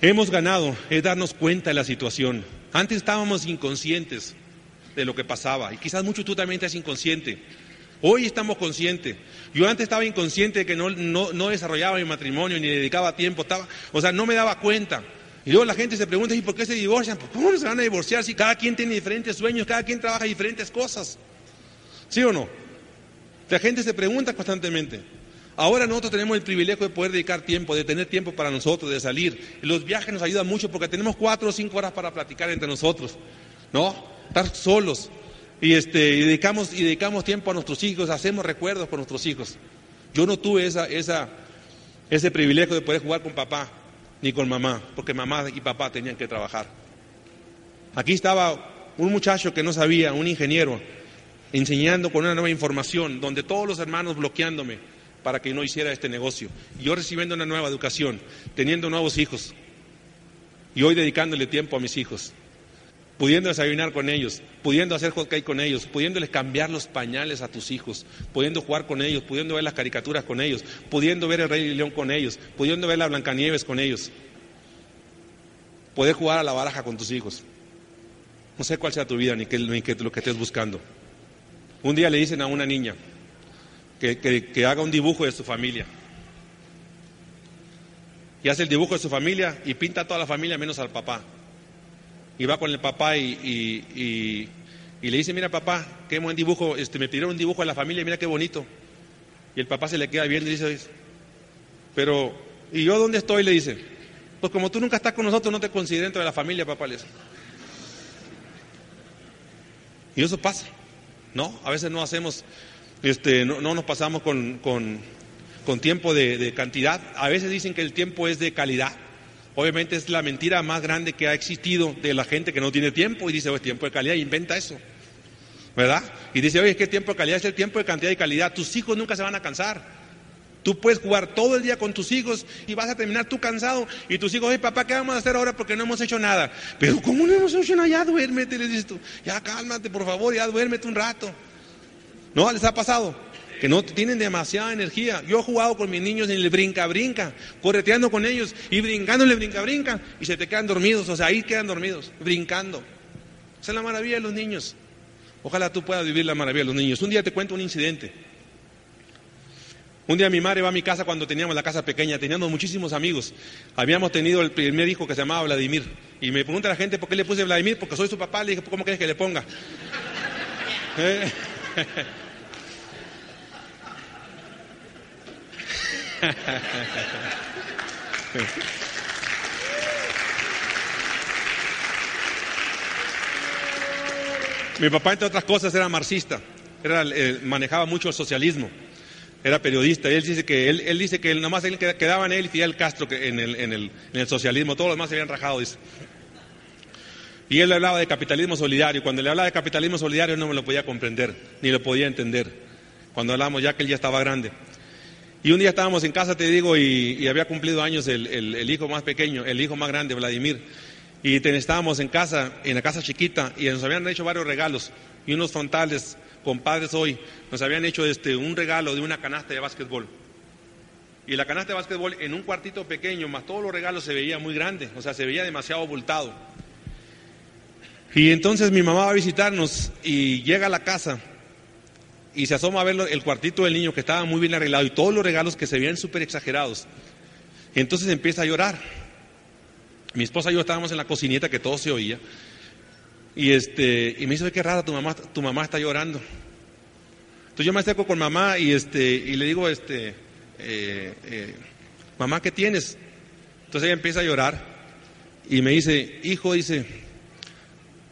hemos ganado es darnos cuenta de la situación. Antes estábamos inconscientes de lo que pasaba y quizás mucho tú también estás inconsciente. Hoy estamos conscientes. Yo antes estaba inconsciente de que no, no, desarrollaba mi matrimonio ni dedicaba tiempo, estaba, o sea, no me daba cuenta. Y luego la gente se pregunta, ¿y por qué se divorcian? Pues, ¿Cómo se van a divorciar si cada quien tiene diferentes sueños, cada quien trabaja diferentes cosas? ¿Sí o no? La gente se pregunta constantemente. Ahora nosotros tenemos el privilegio de poder dedicar tiempo, de tener tiempo para nosotros, de salir. Los viajes nos ayudan mucho porque tenemos cuatro o cinco horas para platicar entre nosotros, ¿no? Estar solos. Y, este, dedicamos, dedicamos tiempo a nuestros hijos, hacemos recuerdos con nuestros hijos. Yo no tuve esa, esa, ese privilegio de poder jugar con papá ni con mamá, porque mamá y papá tenían que trabajar. Aquí estaba un muchacho que no sabía, un ingeniero, enseñando con una nueva información, donde todos los hermanos bloqueándome para que no hiciera este negocio. Yo recibiendo una nueva educación, teniendo nuevos hijos, y hoy dedicándole tiempo a mis hijos, pudiendo desayunar con ellos, pudiendo hacer hockey con ellos, pudiéndoles cambiar los pañales a tus hijos, pudiendo jugar con ellos, pudiendo ver las caricaturas con ellos, pudiendo ver el Rey León con ellos, pudiendo ver la Blancanieves con ellos, poder jugar a la baraja con tus hijos. No sé cuál sea tu vida ni, qué, ni lo que estés buscando. Un día le dicen a una niña que, haga un dibujo de su familia. Y hace el dibujo de su familia y pinta a toda la familia menos al papá. Y va con el papá y, le dice, mira papá, qué buen dibujo, este, me pidieron un dibujo de la familia, mira qué bonito. Y el papá se le queda viendo y dice, pero, ¿y yo dónde estoy? Le dice, pues como tú nunca estás con nosotros, no te considero dentro de la familia, papá. Y eso pasa. ¿No? A veces no hacemos, este, no, nos pasamos con, tiempo de, cantidad. A veces dicen que el tiempo es de calidad. Obviamente es la mentira más grande que ha existido de la gente que no tiene tiempo y dice, oh, es tiempo de calidad, y inventa eso. ¿Verdad? Y dice, oye, es que tiempo de calidad es el tiempo de cantidad y calidad. Tus hijos nunca se van a cansar. Tú puedes jugar todo el día con tus hijos y vas a terminar tú cansado. Y tus hijos, oye, papá, ¿qué vamos a hacer ahora? Porque no hemos hecho nada. Pero, ¿cómo no hemos hecho nada? Ya duérmete, le dices tú. Ya cálmate, por favor, ya duérmete un rato. ¿No les ha pasado? Que no tienen demasiada energía. Yo he jugado con mis niños en el brinca-brinca, correteando con ellos y el brinca-brinca y se te quedan dormidos. O sea, ahí quedan dormidos, brincando. Esa es la maravilla de los niños. Ojalá tú puedas vivir la maravilla de los niños. Un día te cuento un incidente. Un día mi madre va a mi casa cuando teníamos la casa pequeña, teníamos muchísimos amigos. Habíamos tenido el primer hijo que se llamaba Vladimir. Y me pregunta la gente por qué le puse Vladimir, porque soy su papá. Le dije, ¿cómo quieres que le ponga? ¿Eh? Mi papá, entre otras cosas, era marxista, era, manejaba mucho el socialismo era periodista, y él dice que él, él dice que nomás él quedaba en él y Fidel Castro que en, el, en, el, en el socialismo, todos los demás se habían rajado, dice. Y él hablaba de capitalismo solidario. Cuando le hablaba de capitalismo solidario no me lo podía comprender, ni lo podía entender. Cuando hablamos ya que él ya estaba grande. Y un día estábamos en casa, te digo, y, había cumplido años el, el, hijo más pequeño, el hijo más grande, Vladimir. Y estábamos en casa, en la casa chiquita, y nos habían hecho varios regalos y unos frontales compadres hoy nos habían hecho este, un regalo de una canasta de básquetbol. Y la canasta de básquetbol en un cuartito pequeño, más todos los regalos se veía muy grande, o sea, se veía demasiado abultado. Y entonces mi mamá va a visitarnos y llega a la casa y se asoma a ver el cuartito del niño que estaba muy bien arreglado y todos los regalos que se veían súper exagerados. Y entonces empieza a llorar. Mi esposa y yo estábamos en la cocineta que todo se oía. Y, este, y me dice, qué raro, tu mamá, tu mamá está llorando. Entonces yo me acerco con mamá y, este, y le digo, este, eh, eh, mamá, ¿qué tienes? Entonces ella empieza a llorar y me dice, hijo, dice,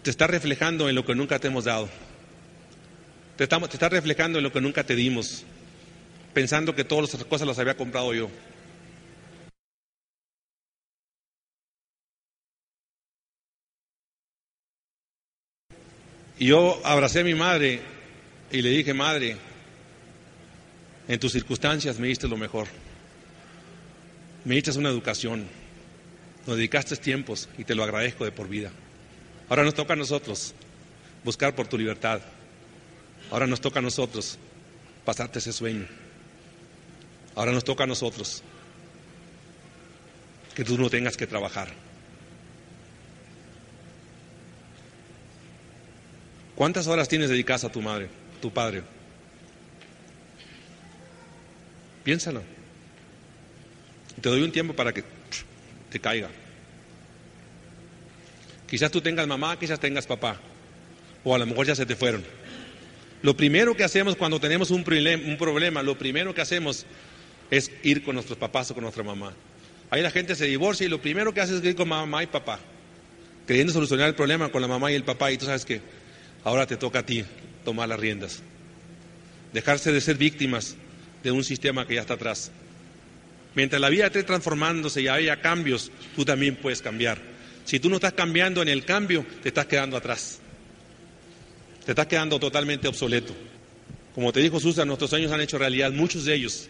te está reflejando en lo que nunca te hemos dado. Te, estamos, te está reflejando en lo que nunca te dimos, pensando que todas las cosas las había comprado yo. Y yo abracé a mi madre y le dije, madre, en tus circunstancias me diste lo mejor. Me diste una educación, nos dedicaste tiempos y te lo agradezco de por vida. Ahora nos toca a nosotros buscar por tu libertad. Ahora nos toca a nosotros pasarte ese sueño. Ahora nos toca a nosotros que tú no tengas que trabajar. ¿Cuántas horas tienes dedicadas a tu madre, tu padre? Piénsalo. Te doy un tiempo para que te caiga. Quizás tú tengas mamá, quizás tengas papá. O a lo mejor ya se te fueron. Lo primero que hacemos cuando tenemos un, un problema, lo primero que hacemos es ir con nuestros papás o con nuestra mamá. Ahí la gente se divorcia y lo primero que hace es ir con mamá y papá, queriendo solucionar el problema con la mamá y el papá. Y tú sabes que Ahora te toca a ti tomar las riendas. Dejarse de ser víctimas de un sistema que ya está atrás. Mientras la vida esté transformándose y haya cambios, tú también puedes cambiar. Si tú no estás cambiando en el cambio, te estás quedando atrás. Te estás quedando totalmente obsoleto. Como te dijo Susan, nuestros sueños han hecho realidad, muchos de ellos.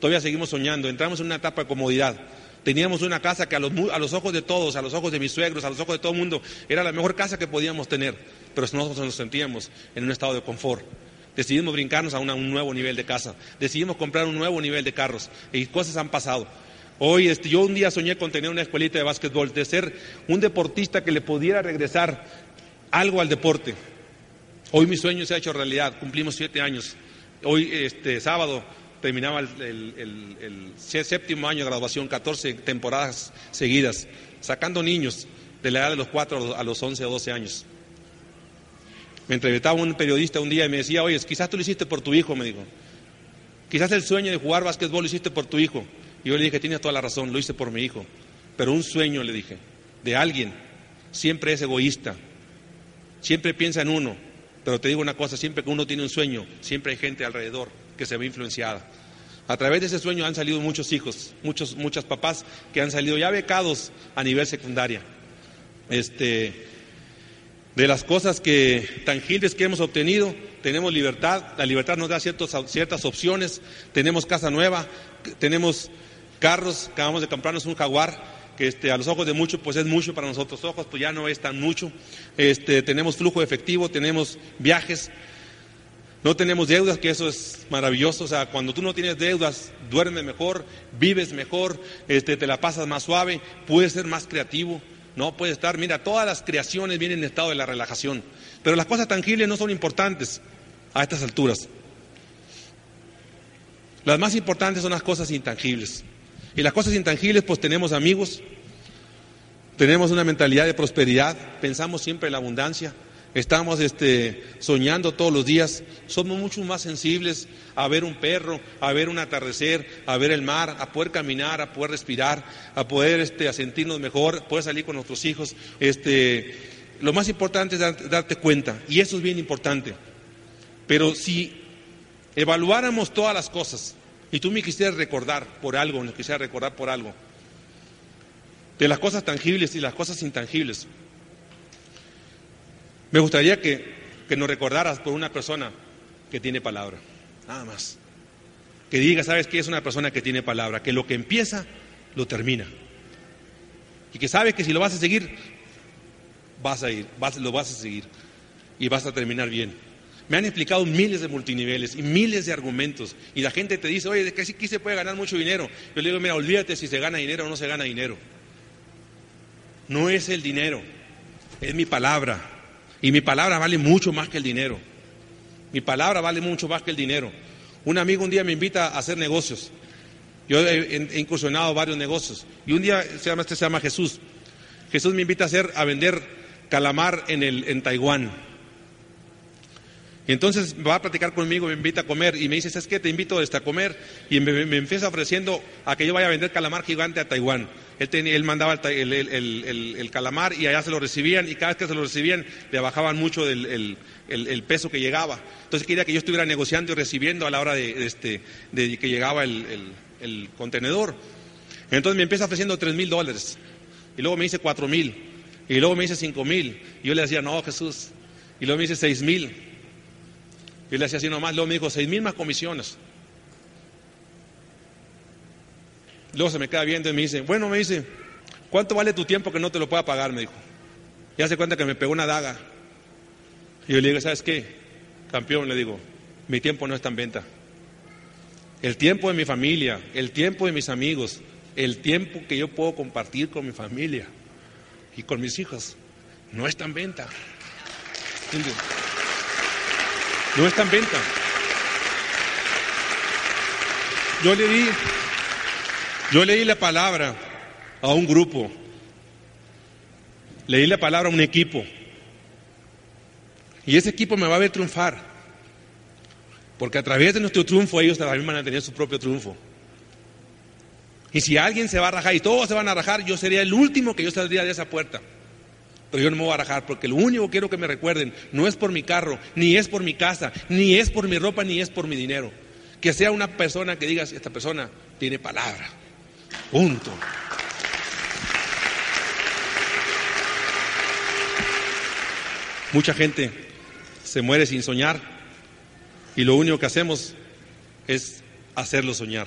Todavía seguimos soñando, entramos en una etapa de comodidad. Teníamos una casa que a los, a los ojos de todos, a los ojos de mis suegros, a los ojos de todo el mundo, era la mejor casa que podíamos tener pero nosotros nos sentíamos en un estado de confort. Decidimos brincarnos a, un nuevo nivel de casa, decidimos comprar un nuevo nivel de carros y cosas han pasado. Hoy este, yo un día soñé con tener una escuelita de básquetbol, de ser un deportista que le pudiera regresar algo al deporte. Hoy mi sueño se ha hecho realidad, cumplimos siete años. Hoy, este sábado, terminaba el, séptimo año de graduación, 14 temporadas seguidas, sacando niños de la edad de los 4 a los 11 o 12 años. Me entrevistaba un periodista un día y me decía, oye, quizás tú lo hiciste por tu hijo, me dijo. Quizás el sueño de jugar básquetbol lo hiciste por tu hijo. Y yo le dije, tienes toda la razón, lo hice por mi hijo. Pero un sueño, le dije, de alguien, siempre es egoísta. Siempre piensa en uno. Pero te digo una cosa, siempre que uno tiene un sueño, siempre hay gente alrededor que se ve influenciada. A través de ese sueño han salido muchos hijos, muchos, muchas papás que han salido ya becados a nivel secundaria. Este, de las cosas que tangibles que hemos obtenido, tenemos libertad, la libertad nos da ciertas opciones, tenemos casa nueva, tenemos carros, acabamos de comprarnos un jaguar, que este, a los ojos de muchos pues es mucho, para nosotros ojos pues ya no es tan mucho, este, tenemos flujo efectivo, tenemos viajes, no tenemos deudas, que eso es maravilloso, o sea, cuando tú no tienes deudas, duermes mejor, vives mejor, este, te la pasas más suave, puedes ser más creativo, no puede estar, mira, todas las creaciones vienen en estado de la relajación, pero las cosas tangibles no son importantes a estas alturas. Las más importantes son las cosas intangibles. Y las cosas intangibles, pues tenemos amigos, tenemos una mentalidad de prosperidad, pensamos siempre en la abundancia, estamos este, soñando todos los días, somos mucho más sensibles a ver un perro, a ver un atardecer, a ver el mar, a poder caminar, a poder respirar, a poder este, a sentirnos mejor, poder salir con nuestros hijos. Este, lo más importante es darte cuenta, y eso es bien importante. Pero si evaluáramos todas las cosas, y tú me quisieras recordar por algo, me quisieras recordar por algo, de las cosas tangibles y las cosas intangibles, me gustaría que, nos recordaras por una persona que tiene palabra, nada más. Que diga, ¿sabes qué? Es una persona que tiene palabra, que lo que empieza, lo termina. Y que sabe que si lo vas a seguir, vas a ir, lo vas a seguir y vas a terminar bien. Me han explicado miles de multiniveles y miles de argumentos. Y la gente te dice, oye, que aquí se puede ganar mucho dinero. Yo le digo, mira, olvídate si se gana dinero o no se gana dinero. No es el dinero, es mi palabra. Y mi palabra vale mucho más que el dinero. Mi palabra vale mucho más que el dinero. Un amigo un día me invita a hacer negocios. Yo he, incursionado varios negocios. Y un día se llama, este se llama Jesús. Jesús me invita a hacer, a vender calamar en, el, en Taiwán. Y entonces va a platicar conmigo, me invita a comer y me dice, ¿sabes qué? Te invito este, a comer. Y me, empieza ofreciendo a que yo vaya a vender calamar gigante a Taiwán. Él, él mandaba el, calamar y allá se lo recibían y cada vez que se lo recibían le bajaban mucho el, peso que llegaba. Entonces quería que yo estuviera negociando y recibiendo a la hora de, este, de que llegaba el, contenedor. Entonces me empieza ofreciendo tres mil dólares y luego me dice cuatro mil y luego me dice cinco mil y yo le decía, no Jesús, Y luego me dice seis mil. Yo le hacía así nomás, luego me dijo seis mil más comisiones. Luego se me queda viendo y me dice, bueno, me dice, ¿cuánto vale tu tiempo que no te lo pueda pagar? Me dijo. Y hace cuenta que me pegó una daga. Y yo le digo, ¿sabes qué? Campeón, le digo, mi tiempo no está en venta. El tiempo de mi familia, el tiempo de mis amigos, el tiempo que yo puedo compartir con mi familia y con mis hijos, no está en venta. No está en venta. Yo le di, yo leí la palabra a un grupo, leí la palabra a un equipo, y ese equipo me va a ver triunfar, porque a través de nuestro triunfo ellos también van a tener su propio triunfo. Y si alguien se va a rajar y todos se van a rajar, yo sería el último que yo saldría de esa puerta. Pero yo no me voy a rajar porque lo único que quiero que me recuerden no es por mi carro, ni es por mi casa, ni es por mi ropa, ni es por mi dinero. Que sea una persona que digas, esta persona tiene palabra. Punto. Mucha gente se muere sin soñar y lo único que hacemos es hacerlo soñar,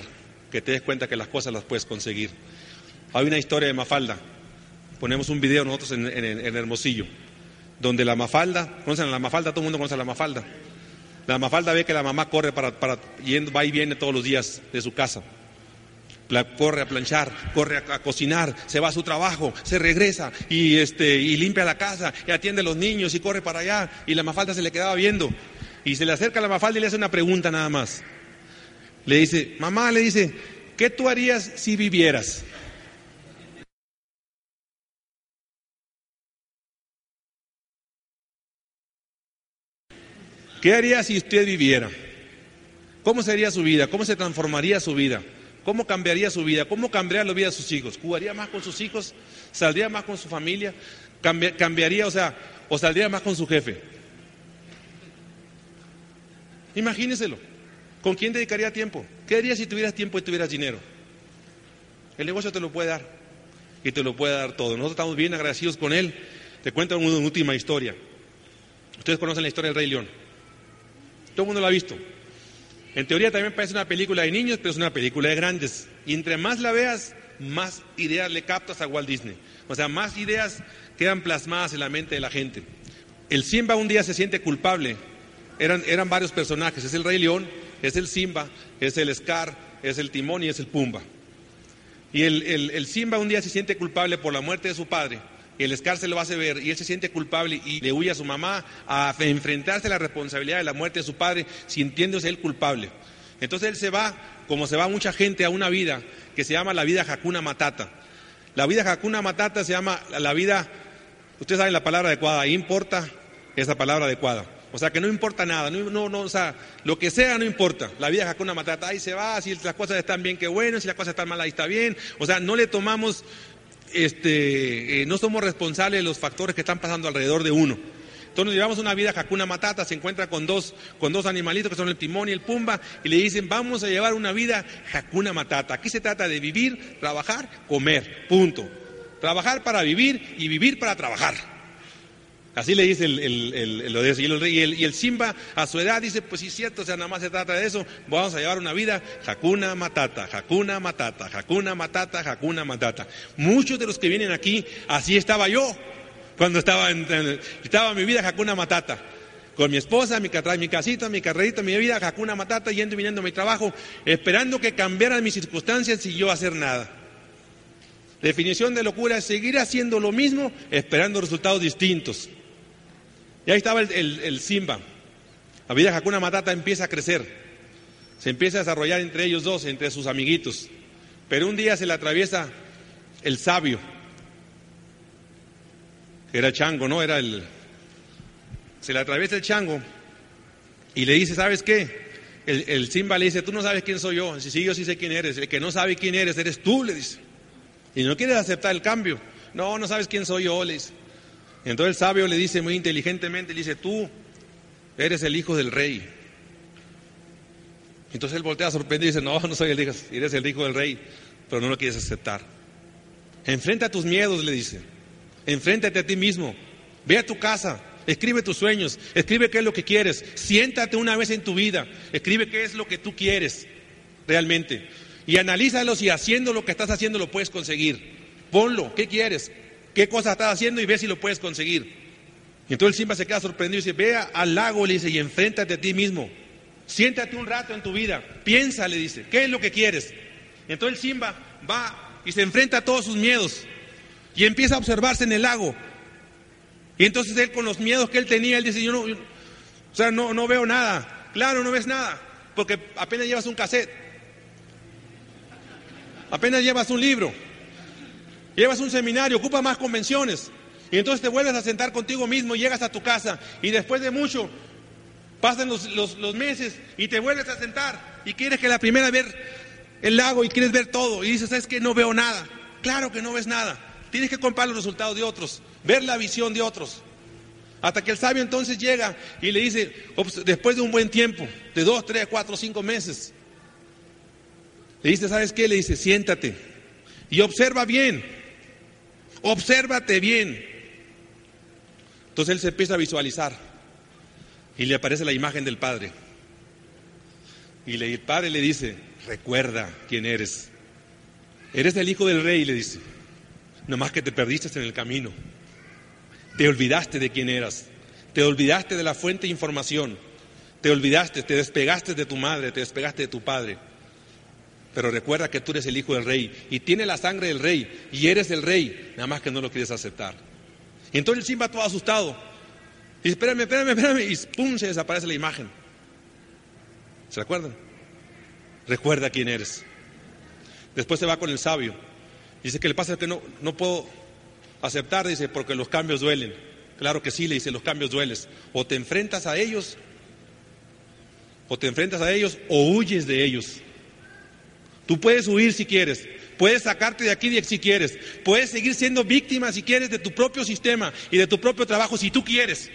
que te des cuenta que las cosas las puedes conseguir. Hay una historia de Mafalda, ponemos un video nosotros en, Hermosillo, donde la Mafalda, conocen a la Mafalda, todo el mundo conoce a la Mafalda. La Mafalda ve que la mamá corre para, para yendo, va y viene todos los días de su casa. Corre a planchar, corre a, cocinar, se va a su trabajo, se regresa y, este, y limpia la casa y atiende a los niños y corre para allá. Y la Mafalda se le quedaba viendo. Y se le acerca a la Mafalda y le hace una pregunta nada más. Le dice, mamá, le dice, ¿qué tú harías si vivieras? ¿Qué haría si usted viviera? ¿Cómo sería su vida? ¿Cómo se transformaría su vida? ¿Cómo cambiaría su vida? ¿Cómo cambiaría la vida de sus hijos? ¿Jugaría más con sus hijos? ¿Saldría más con su familia? ¿Cambiaría, o sea, o saldría más con su jefe? Imagíneselo. ¿Con quién dedicaría tiempo? ¿Qué haría si tuvieras tiempo y tuvieras dinero? El negocio te lo puede dar y te lo puede dar todo. Nosotros estamos bien agradecidos con él. Te cuento una última historia. Ustedes conocen la historia del Rey León. Todo el mundo lo ha visto. En teoría también parece una película de niños, pero es una película de grandes. Y entre más la veas, más ideas le captas a Walt Disney. O sea, más ideas quedan plasmadas en la mente de la gente. El Simba un día se siente culpable. Eran, eran varios personajes. Es el Rey León, es el Simba, es el Scar, es el Timón y es el Pumba. Y el, el Simba un día se siente culpable por la muerte de su padre el Scar se lo hace ver y él se siente culpable y le huye a su mamá a enfrentarse a la responsabilidad de la muerte de su padre sintiéndose él culpable. Entonces él se va, como se va mucha gente, a una vida que se llama la vida Hakuna Matata. La vida Hakuna Matata se llama la vida, ustedes saben la palabra adecuada, importa esa palabra adecuada. O sea, que no importa nada, no, no, o sea, lo que sea no importa. La vida Hakuna Matata, ahí se va, si las cosas están bien, qué bueno, si las cosas están mal, ahí está bien. O sea, no le tomamos este, eh, no somos responsables de los factores que están pasando alrededor de uno. Entonces llevamos una vida jacuna matata, se encuentra con dos, con dos animalitos que son el timón y el pumba, y le dicen, vamos a llevar una vida jacuna matata. Aquí se trata de vivir, trabajar, comer, punto. Trabajar para vivir y vivir para trabajar. Así le dice el, el, eso. Y, el, y el Simba a su edad dice, pues sí es cierto, o sea, nada más se trata de eso, vamos a llevar una vida jacuna matata, jacuna matata, jacuna matata, jacuna matata. Muchos de los que vienen aquí, así estaba yo, cuando estaba en, estaba mi vida jacuna matata. Con mi esposa, mi, mi casita, mi carrerita, mi vida jacuna matata, yendo y viniendo a mi trabajo, esperando que cambiaran mis circunstancias y yo hacer nada. Definición de locura es seguir haciendo lo mismo, esperando resultados distintos. Y ahí estaba el, Simba. La vida Hakuna Matata empieza a crecer. Se empieza a desarrollar entre ellos dos, entre sus amiguitos. Pero un día se le atraviesa el sabio. Era chango, ¿no? Era el. Se le atraviesa el chango y le dice: ¿Sabes qué? El, el, Simba le dice: Tú no sabes quién soy yo. Si sí, yo sí sé quién eres. El que no sabe quién eres, eres tú, le dice. Y no quieres aceptar el cambio. No, no sabes quién soy yo, le dice. Entonces el sabio le dice muy inteligentemente, le dice, tú eres el hijo del rey. Entonces él voltea a sorprender y dice, no, no soy el hijo, eres el hijo del rey, pero no lo quieres aceptar. Enfrenta tus miedos, le dice. Enfréntate a ti mismo. Ve a tu casa, escribe tus sueños, escribe qué es lo que quieres, siéntate una vez en tu vida, escribe qué es lo que tú quieres realmente y analízalos y haciendo lo que estás haciendo lo puedes conseguir. Ponlo, ¿qué quieres? ¿Qué cosa estás haciendo y ve si lo puedes conseguir? Y entonces Simba se queda sorprendido y dice, ve al lago, le dice, y enfréntate a ti mismo. Siéntate un rato en tu vida, piensa, le dice, ¿qué es lo que quieres? Entonces Simba va y se enfrenta a todos sus miedos y empieza a observarse en el lago. Y entonces él con los miedos que él tenía, él dice, yo no, o sea, no, no veo nada. Claro, no ves nada, porque apenas llevas un cassette. Apenas llevas un libro. Llevas un seminario, ocupa más convenciones. Y entonces te vuelves a sentar contigo mismo, llegas a tu casa y después de mucho pasan los, los, meses y te vuelves a sentar y quieres que la primera vez el lago y quieres ver todo y dices, es que no veo nada. Claro que no ves nada. Tienes que comparar los resultados de otros, ver la visión de otros. Hasta que el sabio entonces llega y le dice, después de un buen tiempo, de dos, tres, cuatro, cinco meses, le dice, ¿sabes qué? Le dice, siéntate y observa bien, obsérvate bien. Entonces él se empieza a visualizar y le aparece la imagen del Padre. Y el Padre le dice, recuerda quién eres. Eres el hijo del rey, le dice. Nomás que te perdiste en el camino. Te olvidaste de quién eras. Te olvidaste de la fuente de información. Te olvidaste, te despegaste de tu madre, te despegaste de tu padre. Pero recuerda que tú eres el hijo del rey y tiene la sangre del rey y eres el rey, nada más que no lo quieres aceptar. Y entonces el Simba todo asustado. Y espérame, espérame, espérame. Y pum, se desaparece la imagen. ¿Se acuerdan? Recuerda quién eres. Después se va con el sabio. Dice que le pasa que no, no puedo aceptar, dice, porque los cambios duelen. Claro que sí, le dice, los cambios duelen. O te enfrentas a ellos, o te enfrentas a ellos, o huyes de ellos. Tú puedes huir si quieres, puedes sacarte de aquí si quieres, puedes seguir siendo víctima si quieres de tu propio sistema y de tu propio trabajo si tú quieres.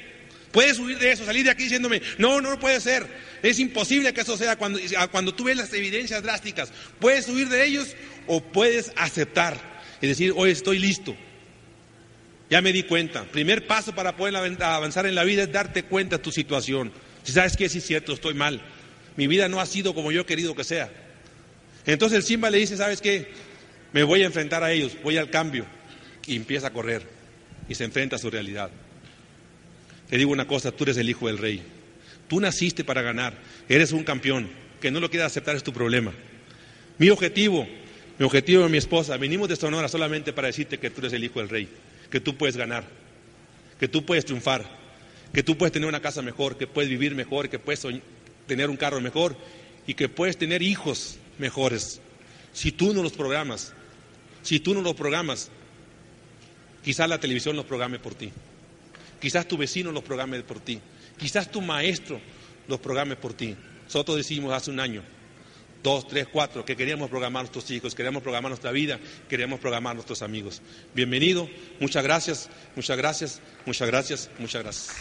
Puedes huir de eso, salir de aquí diciéndome, no, no puede ser, es imposible que eso sea cuando, cuando tú ves las evidencias drásticas. Puedes huir de ellos o puedes aceptar y decir, hoy estoy listo. Ya me di cuenta. Primer paso para poder avanzar en la vida es darte cuenta de tu situación. Si sabes que sí es cierto, estoy mal. Mi vida no ha sido como yo he querido que sea. Entonces el Simba le dice, ¿sabes qué? Me voy a enfrentar a ellos, voy al cambio. Y empieza a correr y se enfrenta a su realidad. Te digo una cosa, tú eres el hijo del rey. Tú naciste para ganar, eres un campeón. Que no lo quieras aceptar es tu problema. Mi objetivo, mi objetivo y mi esposa, venimos de Sonora solamente para decirte que tú eres el hijo del rey, que tú puedes ganar, que tú puedes triunfar, que tú puedes tener una casa mejor, que puedes vivir mejor, que puedes tener un carro mejor y que puedes tener hijos mejores. Si tú no los programas, si tú no los programas, quizás la televisión los programe por ti. Quizás tu vecino los programe por ti. Quizás tu maestro los programe por ti. Nosotros decimos hace un año, dos, tres, cuatro, que queríamos programar nuestros hijos, queríamos programar nuestra vida, queríamos programar nuestros amigos. Bienvenido, muchas gracias, muchas gracias, muchas gracias, muchas gracias.